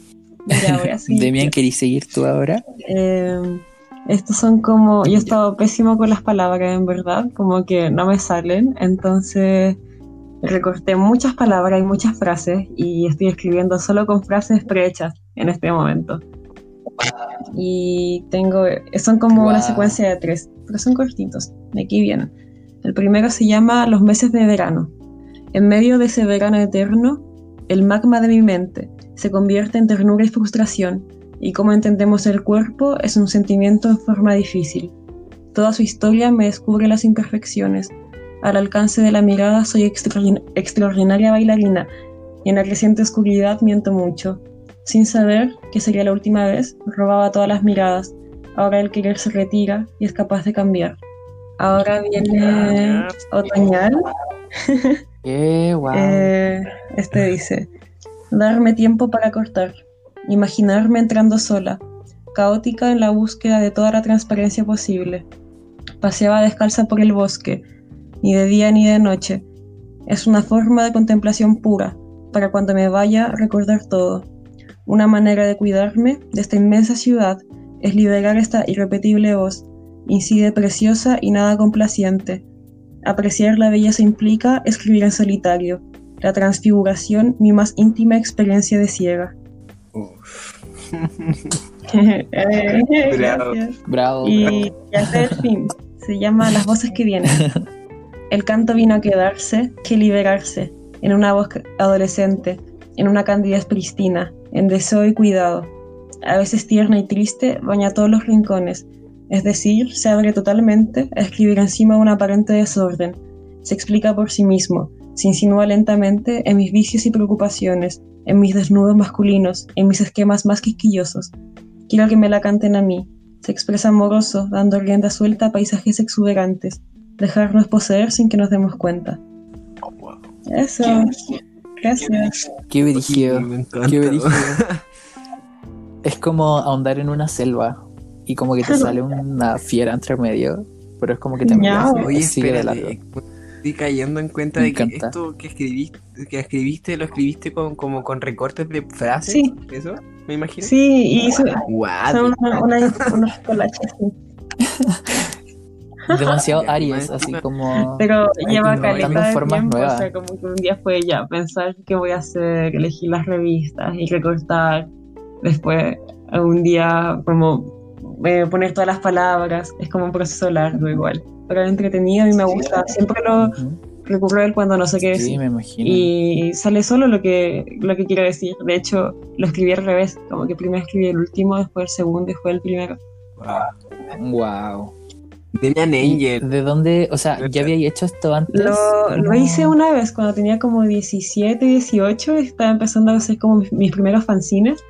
Mira, seguir. Demian, ¿querís seguir tú ahora? Eh, estos son como. Yo he estado pésimo con las palabras, en verdad, como que no me salen. Entonces recorté muchas palabras y muchas frases y estoy escribiendo solo con frases prehechas en este momento. Y tengo. Son como una Guau. secuencia de tres, pero son cortitos. De aquí vienen. El primero se llama Los meses de verano. En medio de ese verano eterno, el magma de mi mente se convierte en ternura y frustración y como entendemos el cuerpo es un sentimiento en forma difícil. Toda su historia me descubre las imperfecciones. Al alcance de la mirada soy extraordin- extraordinaria bailarina y en la creciente oscuridad miento mucho. Sin saber que sería la última vez, robaba todas las miradas. Ahora el querer se retira y es capaz de cambiar. Ahora viene otoñal. ¡Qué! Eh, este dice, darme tiempo para cortar, imaginarme entrando sola, caótica en la búsqueda de toda la transparencia posible. Paseaba descalza por el bosque, ni de día ni de noche. Es una forma de contemplación pura, para cuando me vaya recordar todo. Una manera de cuidarme de esta inmensa ciudad es liberar esta irrepetible voz, incide preciosa y nada complaciente. Apreciar la belleza implica escribir en solitario. La transfiguración, mi más íntima experiencia de ciega. Eh, Bravo. Y ya está el fin. Se llama Las voces que vienen. El canto vino a quedarse, que liberarse, en una voz adolescente, en una candidez pristina, en deseo y cuidado. A veces tierna y triste, baña todos los rincones, es decir, se abre totalmente a escribir encima un aparente desorden, se explica por sí mismo, se insinúa lentamente en mis vicios y preocupaciones, en mis desnudos masculinos, en mis esquemas más quisquillosos. Quiero que me la canten a mí. Se expresa amoroso, dando rienda suelta a paisajes exuberantes, dejarnos poseer sin que nos demos cuenta. Oh, wow. Eso. Gracias. Qué encanta. Qué brígido. Es como ahondar en una selva y como que te sale una fiera entre medio, pero es como que te metes y sigue espérate. Estoy cayendo en cuenta Me de que encanta. esto que escribiste, que escribiste, lo escribiste con, como con recortes de frases. Sí. ¿Eso? ¿Me imagino? Sí, y son, Guau, son una- una- unos colaches, sí. Demasiado Aries, así como... Pero lleva caleta de formas tiempo, nuevas. o sea, como que un día fue ya pensar qué voy a hacer, elegir las revistas y recortar. Después, un día como eh, poner todas las palabras, es como un proceso largo igual. Pero es entretenido, a mí me gusta, siempre lo Ujú. recurro a él cuando no sé qué Sí, decir. me imagino. Y sale solo lo que, lo que quiero decir. De hecho, lo escribí al revés, como que primero escribí el último, después el segundo y después el primero. Guau. Wow. Demian Angel. ¿De dónde? O sea, ¿ya había hecho esto antes? Lo, hice una vez cuando tenía como 17, 18, estaba empezando a hacer como mis, mis primeros fanzines.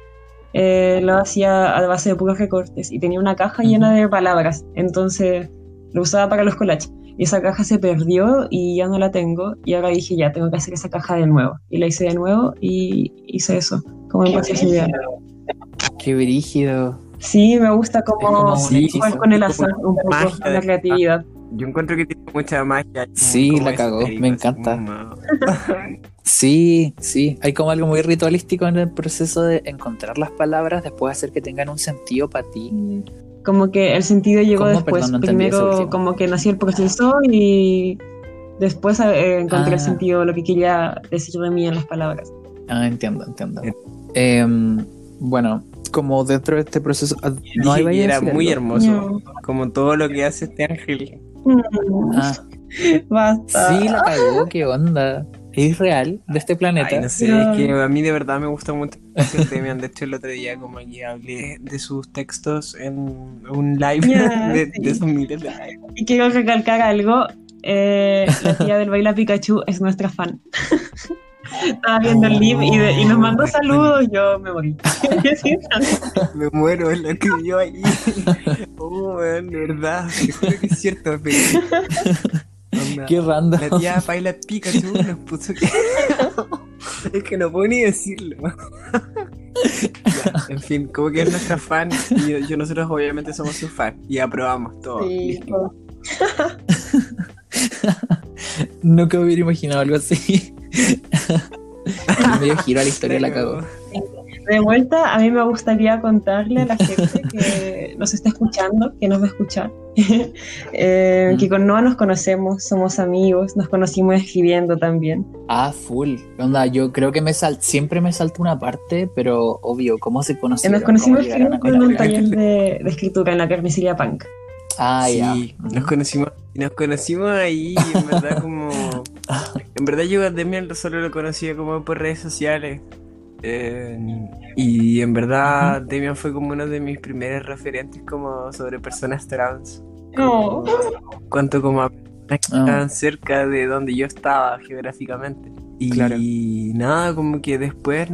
Eh, lo hacía a base de puros recortes y tenía una caja llena de palabras, entonces lo usaba para los collages. Y esa caja se perdió y ya no la tengo. Y ahora dije, ya, tengo que hacer esa caja de nuevo. Y la hice de nuevo y hice eso, como idea. Qué brígido. Sí, me gusta como, jugar con el azar un poco, magia con la creatividad. Yo encuentro que tiene mucha magia. Sí, la cagó, me encanta. como- Sí, sí. Hay como algo muy ritualístico en el proceso de encontrar las palabras, después hacer que tengan un sentido para ti. Como que el sentido llegó ¿Cómo? después. Perdón, no Primero como que nació el proceso y después eh, encontré Ah. el sentido, lo que quería decir de mí en las palabras. Ah, entiendo, entiendo. Em, bueno, como dentro de este proceso, ah, no hay Y era muy hermoso. No. Como todo lo que hace este ángel. Mm, Ah, Basta. sí, la cagó, qué onda. Es real, de este planeta. Ay, no sé, No. es que a mí de verdad me gusta mucho Demian. De hecho, el otro día como que hablé de sus textos en un live Ya, de, sí. de esos miles de live. Y quiero recalcar algo. eh, la tía del Baila Pikachu es nuestra fan. Estaba viendo el live y, de- y nos mandó saludos. Yo me morí. Me muero, es lo que yo ahí. Oh, man, de verdad, te juro que es cierto. pero- Onda, Qué random. La tía Paila Pikachu nos puso que. es que no puedo ni decirlo. Ya, en fin, como que es nuestra fan y yo, yo- nosotros obviamente somos su fan y aprobamos todo. Sí, Listo. Nunca me hubiera imaginado algo así. El medio giro a la historia la cagó. De vuelta, a mí me gustaría contarle a la gente que nos está escuchando, que nos va a escuchar, eh, Mm. que con Noah nos conocemos, somos amigos, nos conocimos escribiendo también. Ah, full. Onda, yo creo que me sal siempre me salta una parte, pero obvio, ¿cómo se Eh, conocieron? nos conocimos ¿Cómo llegaron a escribiendo en un taller de, de escritura en la carnicería Punk. Ah, ya. Sí, nos conocimos, nos conocimos ahí y en verdad como... En verdad yo a Demian solo lo conocía como por redes sociales. Eh, y en verdad Demian fue como uno de mis primeros referentes como sobre personas trans. No. Cuanto como a personas que Ah. estaban cerca de donde yo estaba geográficamente. Y Claro. nada, como que después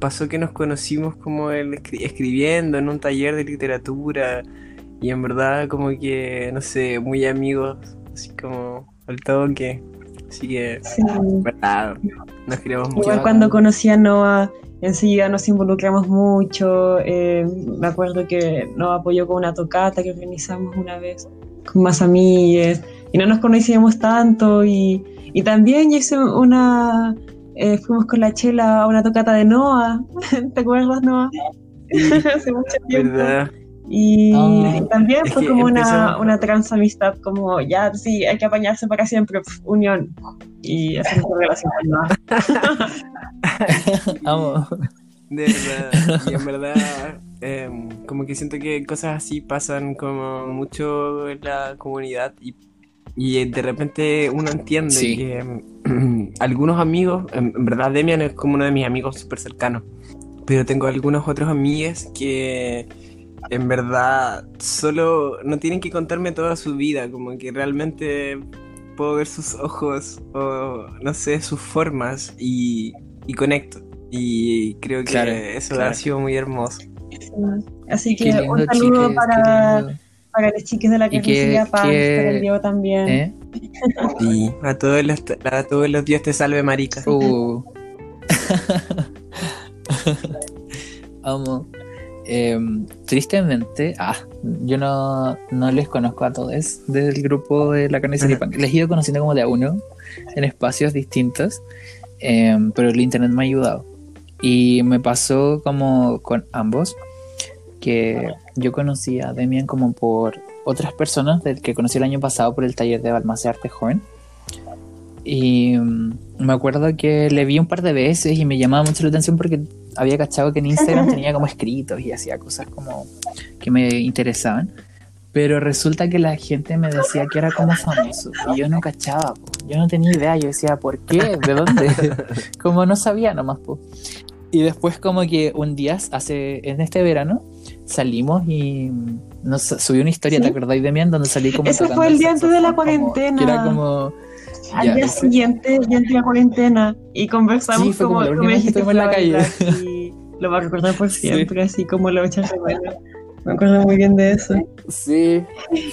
pasó que nos conocimos como el escri- escribiendo en un taller de literatura. Y en verdad como que, no sé, muy amigos, así como al toque. Así que, Sí. en verdad, nos queremos mucho. Igual cuando conocí a Noah, enseguida nos involucramos mucho. eh, me acuerdo que Noah apoyó con una tocata que organizamos una vez con más amigues y no nos conocíamos tanto. Y, y también hice una. eh, fuimos con la chela a una tocata de Noah. ¿Te acuerdas, Noah? Hace mucho tiempo. ¿Verdad? Y Ah. también Es fue como una, una trans amistad, como ya, sí, hay que apañarse para siempre, pf, unión. Y hacer una relación con Noah. Amo. De verdad, y en verdad, em, como que siento que cosas así pasan como mucho en la comunidad y, y de repente uno entiende Sí. que em, algunos amigos, en, en verdad Demian es como uno de mis amigos súper cercanos, pero tengo algunos otros amigos que en verdad solo no tienen que contarme toda su vida, como que realmente puedo ver sus ojos o no sé, sus formas y, y conecto. Y creo que Claro, eso claro. ha sido muy hermoso. Así que lindo, un saludo chiques, para, para los chiques de la carnicería Paz, que- para el Diego también. ¿Eh? Y a todos los, a todos los Dios te salve, marica. Uh. Amo. Em, tristemente, ah, yo no, no les conozco a todos del grupo de la Ajá. Punk. Les he ido conociendo como de a uno en espacios distintos, em, pero el internet me ha ayudado. Y me pasó como con ambos, que yo conocí a Demian como por otras personas del que conocí el año pasado por el taller de Balmacé Arte Joven. Y mm, me acuerdo que le vi un par de veces y me llamaba mucho la atención porque había cachado que en Instagram tenía como escritos y hacía cosas como que me interesaban. Pero resulta que la gente me decía que era como famoso y yo no cachaba, po. yo no tenía idea, yo decía, ¿por qué? ¿De dónde? como no sabía nomás. po. Y después como que un día, hace en este verano, salimos y nos subí una historia, ¿Sí? ¿te acordáis de mí? En donde salí como Ese fue el día antes de la saxofón, como- cuarentena. que era como... Al ya, día ese- siguiente, ya entré a cuarentena y conversamos Sí, fue como la tú última me vez que dijiste estuvimos en la calle. Y lo va a recordar por Sí. siempre, así como lo echas de menos. Me acuerdo muy bien de eso. Sí,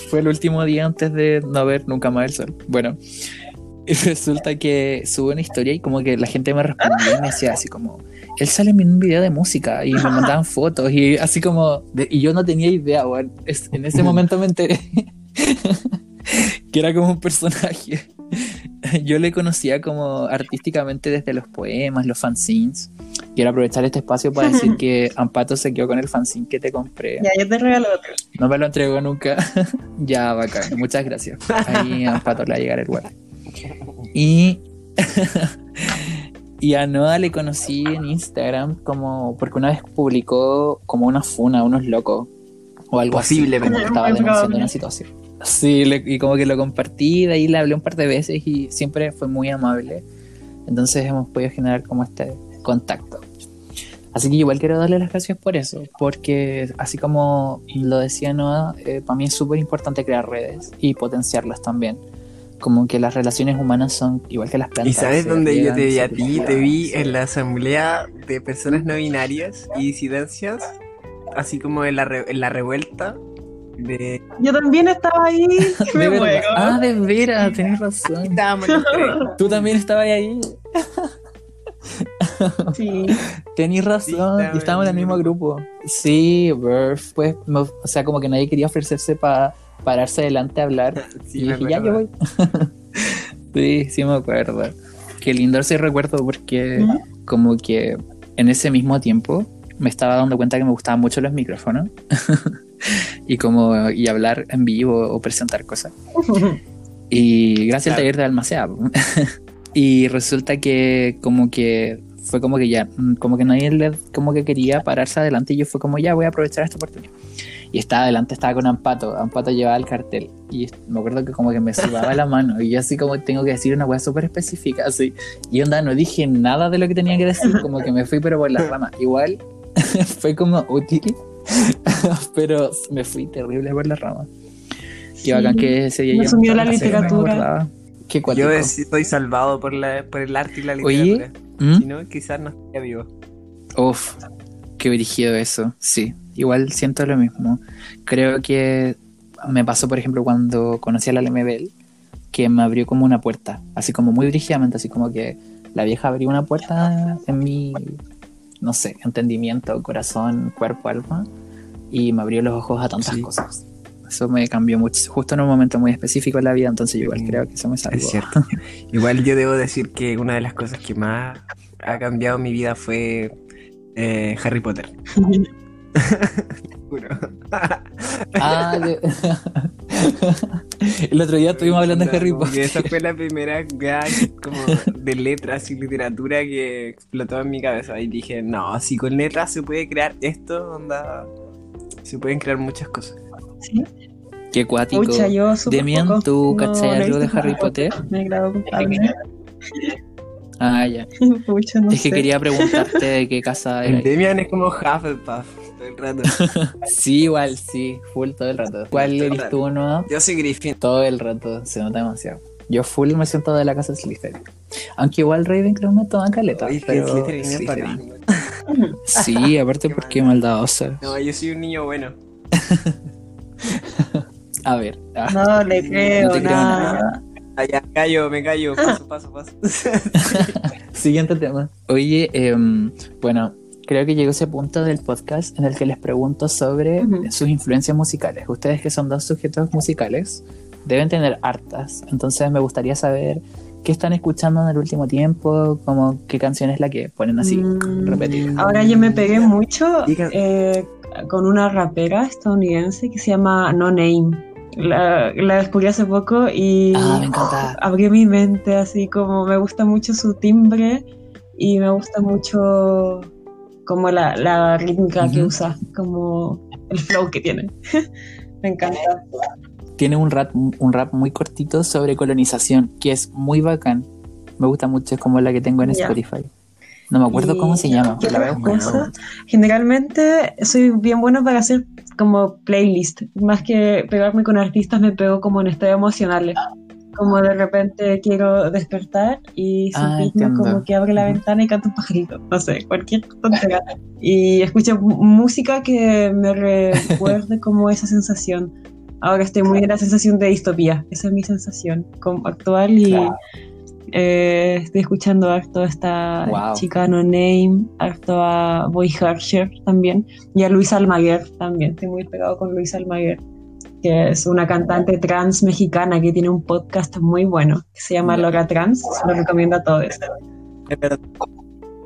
fue el último día antes de no ver nunca más el sol. Bueno, y resulta que sube una historia y como que la gente me respondía y me decía así como, él sale en un video de música y me mandaban fotos y así como, de- y yo no tenía idea, weón. En ese momento me enteré que era como un personaje. Yo le conocía como artísticamente desde los poemas, los fanzines. Quiero aprovechar este espacio para decir que Ampato se quedó con el fanzine que te compré. Ya, yo te regalo otro. No me lo entregó nunca. ya, bacán. Muchas gracias. Ahí a Pato le va a llegar el guardia. Y. y a Noah le conocí en Instagram como. Porque una vez publicó como una funa, unos locos. O algo Posiblemente. así. Como estaba denunciando una situación. Sí, le- y como que lo compartí, de ahí le hablé un par de veces y siempre fue muy amable. Entonces hemos podido generar como este contacto. Así que igual quiero darle las gracias por eso, porque así como lo decía Noah, eh, para mí es súper importante crear redes y potenciarlas también. Como que las relaciones humanas son igual que las plantas. ¿Y sabes dónde yo te vi a ti? Te vi en la asamblea de personas no binarias y disidencias, así como en la, re- en la revuelta de... Yo también estaba ahí. De Me verdad. muero. Ah, de veras, tenés razón. Estábamos. Tú también estabas ahí. Sí. Tenís Sí, razón, y estábamos en el mismo grupo. Sí, Burf, pues, me- o sea, como que nadie quería ofrecerse para pararse adelante a hablar. Sí, y dije, ya, yo voy. sí, sí me acuerdo. Qué lindo ese recuerdo porque ¿Mm? como que en ese mismo tiempo me estaba dando cuenta que me gustaban mucho los micrófonos y como y hablar en vivo o presentar cosas. Y gracias al Claro. taller de Almacea. y resulta que como que fue como que ya, mm, como que nadie le, como que quería pararse adelante y yo fue como ya voy a aprovechar esta oportunidad. Y estaba adelante, estaba con Ampato, Ampato llevaba el cartel y me acuerdo que como que me sudaba la mano y yo así como tengo que decir una cosa súper específica, así. Y onda, no dije nada de lo que tenía que decir, como que me fui pero por las ramas. Igual fue como útil, pero me fui terrible por las ramas. Qué bacán que ese día Me yo sumió la literatura. Qué. Yo estoy salvado por, la, por el arte y la Oye, literatura. ¿Mm? Si no, quizás no estaría vivo. Uf, qué dirigido eso. Sí, igual siento lo mismo. Creo que me pasó, por ejemplo, cuando conocí a la Lemebel, que me abrió como una puerta, así como muy dirigidamente, así como que la vieja abrió una puerta en mi, no sé, entendimiento, corazón, cuerpo, alma, y me abrió los ojos a tantas Sí. cosas. Eso me cambió mucho, justo en un momento muy específico en la vida, entonces yo igual Mm, creo que eso me salvó. Es cierto. Igual yo debo decir que una de las cosas que más ha cambiado mi vida fue eh, Harry Potter. Ah, de- el otro día estuvimos hablando de Harry Potter. Esa fue la primera weá como de letras y literatura que explotó en mi cabeza. Y dije, no, si con letras se puede crear esto, onda. Se pueden crear muchas cosas. Sí. Qué cuático. Pucha, yo súper Demian, poco. ¿tú cachai no algo de Harry Potter? Me grabo culpable. Ah, ya. Pucha, no es que quería preguntarte de qué casa era. Demian es como Hufflepuff todo el rato. Sí, igual, sí, full todo el rato. ¿Cuál eres tú, no? Yo soy Griffin. Todo el rato, se nota demasiado. Yo full me siento de la casa de Slytherin. Aunque igual Ravenclaw me toma caleta. Oye, pero Slytherin Slytherin. Sí, aparte porque maldadosa. No, yo soy un niño bueno. A ver. ah, No le creo, No te creo nada. Ah, callo, me callo. Paso, paso, paso. Siguiente tema. Oye, em, bueno, creo que llegó ese punto del podcast en el que les pregunto sobre sus influencias musicales. Ustedes que son dos sujetos musicales deben tener hartas. Entonces me gustaría saber qué están escuchando en el último tiempo, como qué canción es la que ponen así, Mm, repetir. Ahora yo me pegué mucho eh, con una rapera estadounidense que se llama No Name. La, la descubrí hace poco y Ah, me encanta. abrió mi mente, así como me gusta mucho su timbre y me gusta mucho como la, la rítmica que usa, como el flow que tiene. me encanta. Tiene un rap, un rap muy cortito sobre colonización, que es muy bacán. Me gusta mucho, es como la que tengo en. Spotify. No me acuerdo Y- cómo se llama, ¿Qué pero la veo cosa? Generalmente soy bien bueno para hacer como playlist. Más que pegarme con artistas, me pego como en estados emocionales. Como de repente quiero despertar y su Ah, como que abre la ventana y canta un pajarito. No sé, cualquier tontería. Y escucho música que me recuerde como esa sensación. Ahora estoy muy en la sensación de distopía. Esa es mi sensación como actual y Claro. eh, estoy escuchando harto a esta Wow. chica No Name, harto a Boy Harsher también y a Luis Almaguer también. Estoy muy pegado con Luis Almaguer, que es una cantante trans mexicana que tiene un podcast muy bueno que se llama Ya. Lora Trans. Se lo recomiendo a todos. Es verdad.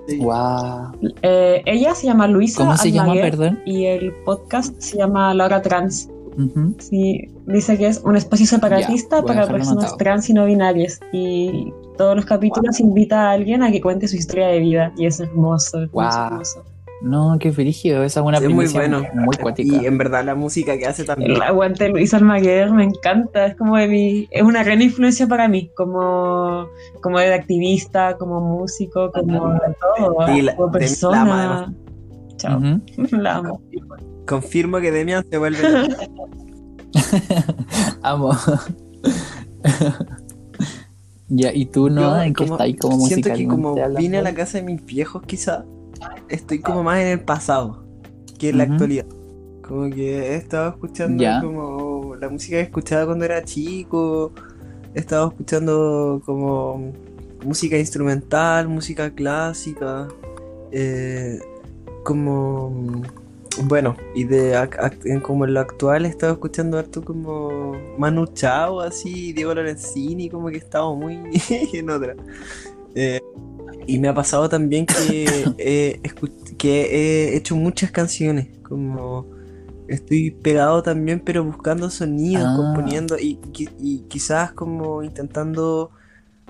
Sí. Wow. Eh, ella se llama Luisa ¿Cómo se llama, perdón? y el podcast se llama Lora Trans. Sí, dice que es un espacio separatista a para personas trans y no binarias. Y todos los capítulos invita a alguien a que cuente su historia de vida. Y es hermoso. Guau. hermoso. No, qué frígido, esa es una Es muy bueno. muy cuática. Y en verdad la música que hace también. El aguante Luis Almaguer me encanta. Es como de mi, es una gran influencia para mí. Como, como de activista, como músico, como de todo. Sí, la- como de- la persona. ama, Chao. Ujú. La amo. Confirmo que Demian se vuelve. Amo. ya, ¿y tú no? Yo ¿En qué como- estás ahí como Siento que como vine a la casa de mis viejos, quizá estoy como más en el pasado que en la actualidad. Como que he estado escuchando como la música que escuchaba cuando era chico. He estado escuchando como música instrumental, música clásica. eh, como bueno, y de en como en lo actual he estado escuchando harto como Manu Chao, así, Diego Lorenzini, como que he estado muy en otra. Eh, y me ha pasado también que, he escu- que he hecho muchas canciones, como estoy pegado también, pero buscando sonidos, Ah. componiendo y, qui- y quizás como intentando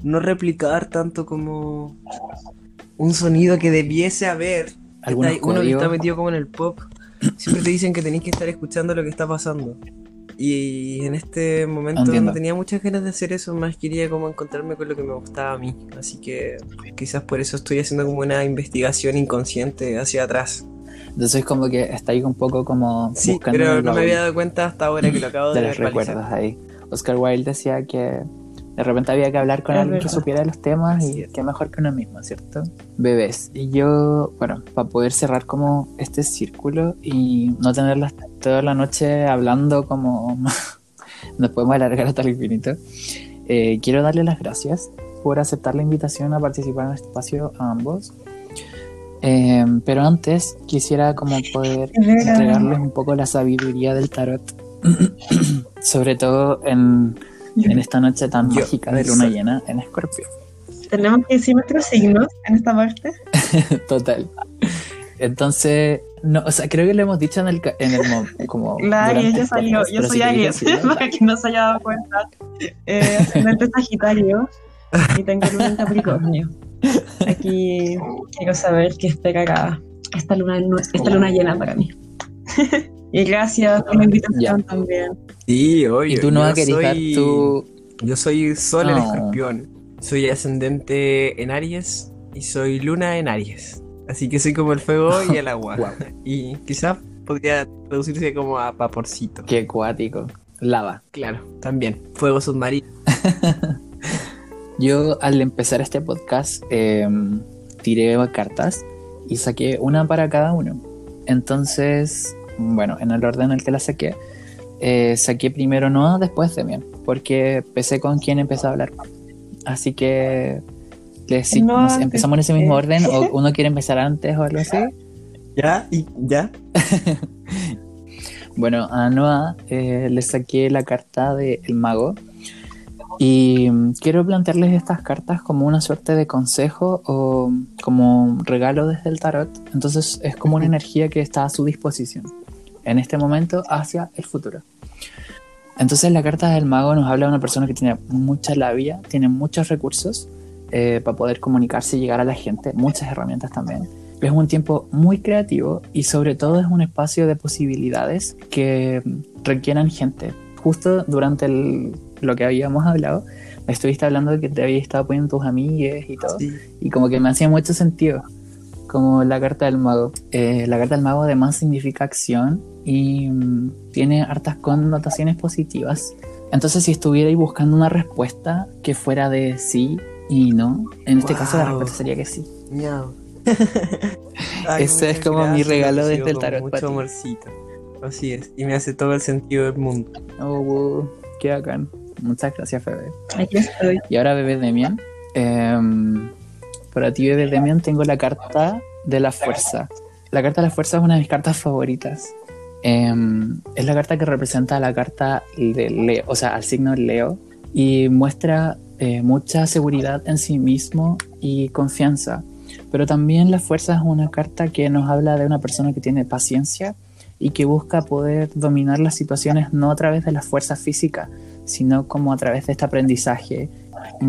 no replicar tanto como un sonido que debiese haber. Está- uno que está metido como en el pop, siempre te dicen que tenés que estar escuchando lo que está pasando. Y en este momento Entiendo. no tenía muchas ganas de hacer eso, más quería como encontrarme con lo que me gustaba a mí. Así que quizás por eso estoy haciendo como una investigación inconsciente hacia atrás. Entonces como que está ahí un poco como Sí, buscando pero no me había dado cuenta hasta ahora que lo acabo de de recuerdos ahí. Oscar Wilde decía que de repente había que hablar con Es alguien que verdad. supiera de los temas Así y es. qué mejor que uno mismo, ¿cierto? Bebés. Y yo, bueno, para poder cerrar como este círculo y no tenerlas toda la noche hablando como nos podemos alargar hasta el infinito, eh, quiero darle las gracias por aceptar la invitación a participar en este espacio a ambos. Eh, pero antes quisiera como poder entregarles un poco la sabiduría del tarot, sobre todo en, en esta noche tan Yo- mágica de luna llena en Escorpio. Tenemos que decir nuestros signos en esta parte. Total. Entonces, no, o sea, creo que lo hemos dicho en el, ca- en el mo- como La Aries durante ya salió. Yo soy Aries, para que no se haya dado cuenta. Eh, ascendente Sagitario y tengo luna en Capricornio. Aquí quiero saber qué esperará esta luna, esta luna llena para mí. y gracias por la invitación Ya. también. Sí, obvio. y tú no soy- tu... Yo soy Sol en. Escorpión. Soy ascendente en Aries y soy Luna en Aries. Así que soy como el fuego y el agua. Y quizás podría traducirse como a vaporcito. qué cuático. Lava. Claro, también. Fuego submarino. Yo al empezar este podcast eh, tiré cartas y saqué una para cada uno. Entonces, bueno, en el orden en el que la saqué, eh, saqué primero Noah, después Demian, porque empecé con quien empezó a hablar. Así que le- si Noah, nos empezamos en ese mismo orden o uno quiere empezar antes o algo así. ¿Ya? ¿Y ya? Bueno, a Noah eh, le saqué la carta de El Mago y mm, quiero plantearles estas cartas como una suerte de consejo o como regalo desde el tarot. Entonces es como una energía que está a su disposición en este momento hacia el futuro. Entonces la carta del mago nos habla de una persona que tiene mucha labia, tiene muchos recursos eh, para poder comunicarse y llegar a la gente, muchas herramientas también. Es un tiempo muy creativo y sobre todo es un espacio de posibilidades que requieran gente. Justo durante el- lo que habíamos hablado, me estuviste hablando de que te habías estado poniendo tus amigues y todo. Sí. Y como que me hacía mucho sentido. Como la carta del mago. Eh, la carta del mago además significa acción y mm, tiene hartas connotaciones positivas. Entonces si estuvierais buscando una respuesta que fuera de sí y no, en este caso la respuesta sería que sí. Miau. Ese es como mi regalo lo desde el tarot para Mucho ti. amorcito. Así es. Y me hace todo el sentido del mundo. Oh, wow, qué bacán. Muchas gracias, Febe. Aquí estoy. Y ahora, bebé Demian. em, para ti, bebé Demian, tengo la carta de la fuerza. La carta de la fuerza es una de mis cartas favoritas. Em, es la carta que representa a la carta de Leo, o sea, al signo Leo, y muestra eh, mucha seguridad en sí mismo y confianza. Pero también la fuerza es una carta que nos habla de una persona que tiene paciencia y que busca poder dominar las situaciones no a través de la fuerza física, sino como a través de este aprendizaje,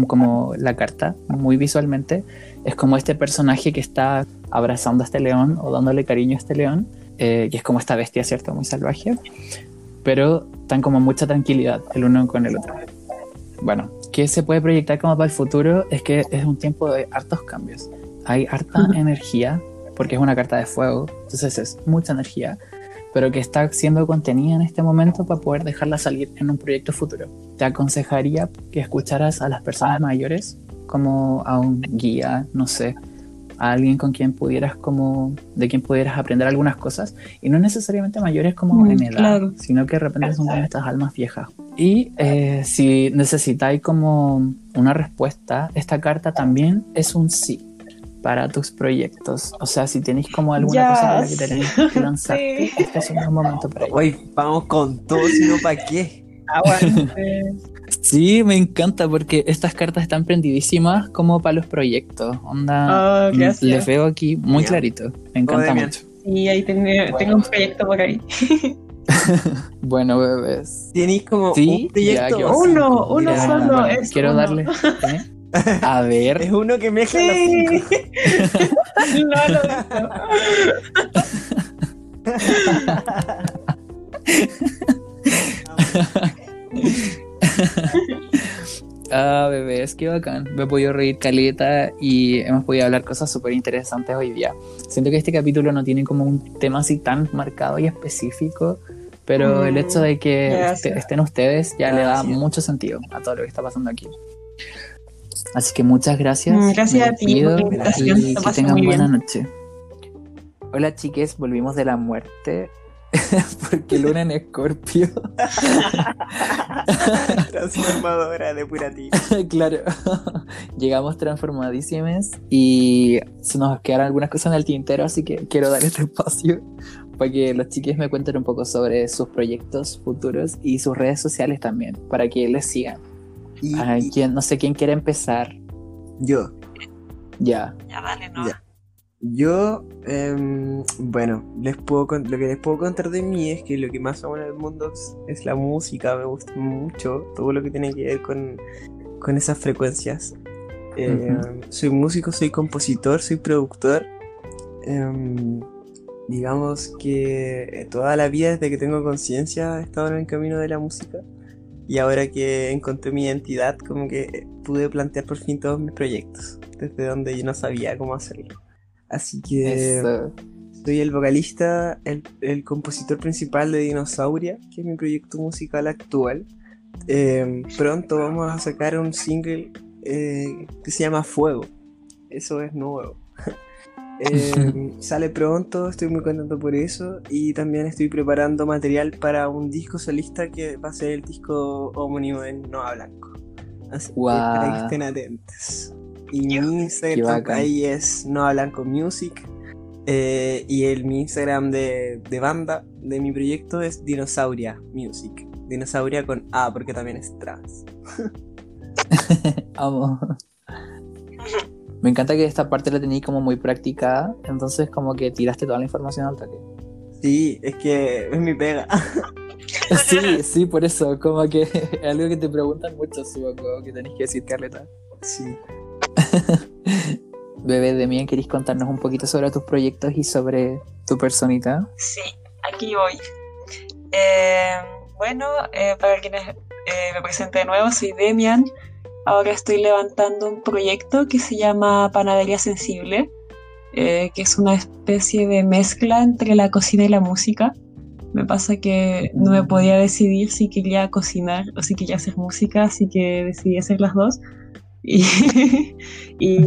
como la carta, muy visualmente, es como este personaje que está abrazando a este león o dándole cariño a este león, eh, que es como esta bestia, ¿cierto? Muy salvaje, pero tan como mucha tranquilidad el uno con el otro. Bueno, ¿qué se puede proyectar como para el futuro? Es que es un tiempo de hartos cambios. Hay harta energía, porque es una carta de fuego, entonces es mucha energía, pero que está siendo contenida en este momento para poder dejarla salir en un proyecto futuro. Te aconsejaría que escucharas a las personas mayores como a un guía, no sé, a alguien con quien pudieras como, de quien pudieras aprender algunas cosas, y no necesariamente mayores como Mm, en edad, claro. sino que de repente son como estas almas viejas. Y eh, si necesitáis como una respuesta, esta carta también es un sí para tus proyectos. O sea, si tenéis como alguna Ya, cosa para la que tenéis que lanzarte, sí. este es un buen momento para ello. Hoy vamos con todo, sino para qué. Aguante. Sí, me encanta porque estas cartas están prendidísimas como para los proyectos. Onda, Oh, gracias. les veo aquí muy clarito. Me encanta Demian. mucho. Y ahí tengo un proyecto por ahí. Bueno, bebés. ¿Tenéis como Sí, un proyecto? ya. Uno, uno Mira, solo. bueno, es quiero uno. darle. ¿eh? A ver. Es uno que mezcla las Sí. cinco. no lo he Ah, bebés, qué bacán. Me he podido reír caleta y hemos podido hablar cosas súper interesantes hoy día. Siento que este capítulo no tiene como un tema así tan marcado y específico, pero Mm, el hecho de que gracias. estén ustedes ya le da Gracias. mucho sentido a todo lo que está pasando aquí. Así que muchas gracias. Mm, gracias a ti por la invitación, y que tengan buena noche. Hola chiques, volvimos de la muerte. Porque Luna en Escorpio. Transformadora depurativa. claro. Llegamos transformadísimas y se nos quedaron algunas cosas en el tintero, así que quiero dar este espacio para que los chiques me cuenten un poco sobre sus proyectos futuros y sus redes sociales también, para que les sigan. Y, A y quien, no sé quién quiere empezar. yo. Ya. Ya, dale, no. Ya. Yo, em, bueno, les puedo con- lo que les puedo contar de mí es que lo que más amo en el mundo es, la música, me gusta mucho todo lo que tiene que ver con, con esas frecuencias. Eh, Soy músico, soy compositor, soy productor. Em, digamos que eh, toda la vida desde que tengo conciencia he estado en el camino de la música y ahora que encontré mi identidad como que eh, pude plantear por fin todos mis proyectos desde donde yo no sabía cómo hacerlo. Así que Eso. soy el vocalista, el, el compositor principal de Dinosauria, que es mi proyecto musical actual. Eh, pronto vamos a sacar un single eh, que se llama Fuego. Eso es nuevo. Eh, sale pronto, estoy muy contento por eso. Y también estoy preparando material para un disco solista que va a ser el disco homónimo en Nova Blanco. Así que para que estén atentos. Y mi Instagram ahí es Nova Blanco Music. Eh, y el mi Instagram de, de banda de mi proyecto es Dinosauria Music. Dinosauria con A porque también es trans. Amo. Me encanta que esta parte la tenéis como muy practicada, entonces como que tiraste toda la información al toque. Sí, es que es mi pega. Sí, sí, por eso, como que es algo que te preguntan mucho, supongo, que tenés que decir, Carleta. Sí. Bebé de mí, ¿queréis contarnos un poquito sobre tus proyectos y sobre tu personita? Sí, aquí voy. Eh, bueno, eh, para quienes eh, me presente de nuevo, soy Demian. Ahora estoy levantando un proyecto que se llama Panadería Sensible, que es una especie de mezcla entre la cocina y la música. Me pasa que no me podía decidir si quería cocinar o si quería hacer música, así que decidí hacer las dos. Y, y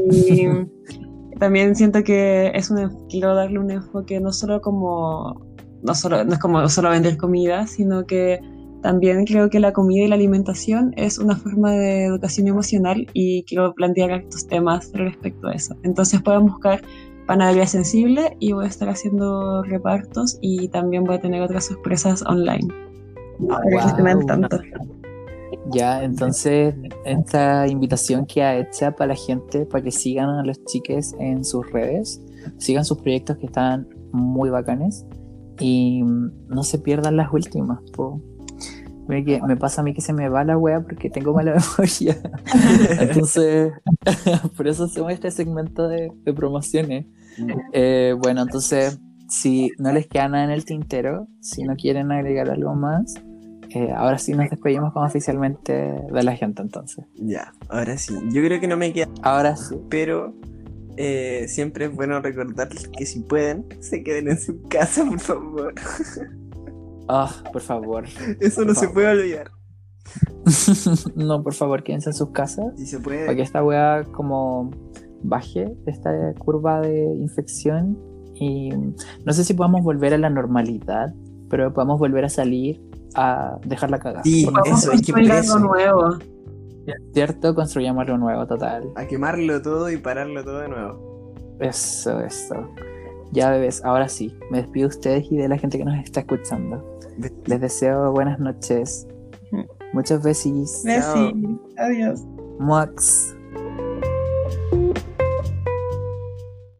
también siento que es un, quiero darle un enfoque no solo como no solo no es como solo vender comida, sino que también creo que la comida y la alimentación es una forma de educación emocional y quiero plantear estos temas respecto a eso. Entonces pueden buscar Panadería Sensible y voy a estar haciendo repartos y también voy a tener otras sorpresas online. Al Wow. tanto. Ya, entonces esta invitación queda hecha para la gente, para que sigan a los chiques en sus redes, sigan sus proyectos que están muy bacanes y no se pierdan las últimas. po. Mira que me pasa a mí que se me va la wea porque tengo mala memoria. Entonces, por eso hacemos este segmento de, de promociones. Eh, bueno, entonces, si no les queda nada en el tintero, si no quieren agregar algo más, eh, ahora sí nos despedimos como oficialmente de la gente entonces. Ya, ahora sí. Yo creo que no me queda, Ahora sí. pero eh, siempre es bueno recordarles que si pueden, se queden en su casa, por favor. Ah, por favor. Eso no se puede olvidar. no, por favor, quédense en sus casas. Si se Para que puede. esta wea como baje de esta curva de infección. Y no sé si podamos volver a la normalidad, pero podamos volver a salir a dejarla cagar. Sí, Por Vamos eso, a hay que construir por algo eso. nuevo. ¿Cierto? Construyamos algo nuevo, total. A quemarlo todo y pararlo todo de nuevo. Eso, eso. Ya bebés, ahora sí. Me despido de ustedes y de la gente que nos está escuchando. Les deseo buenas noches. Muchos besis. Bessie. Adiós. Muax.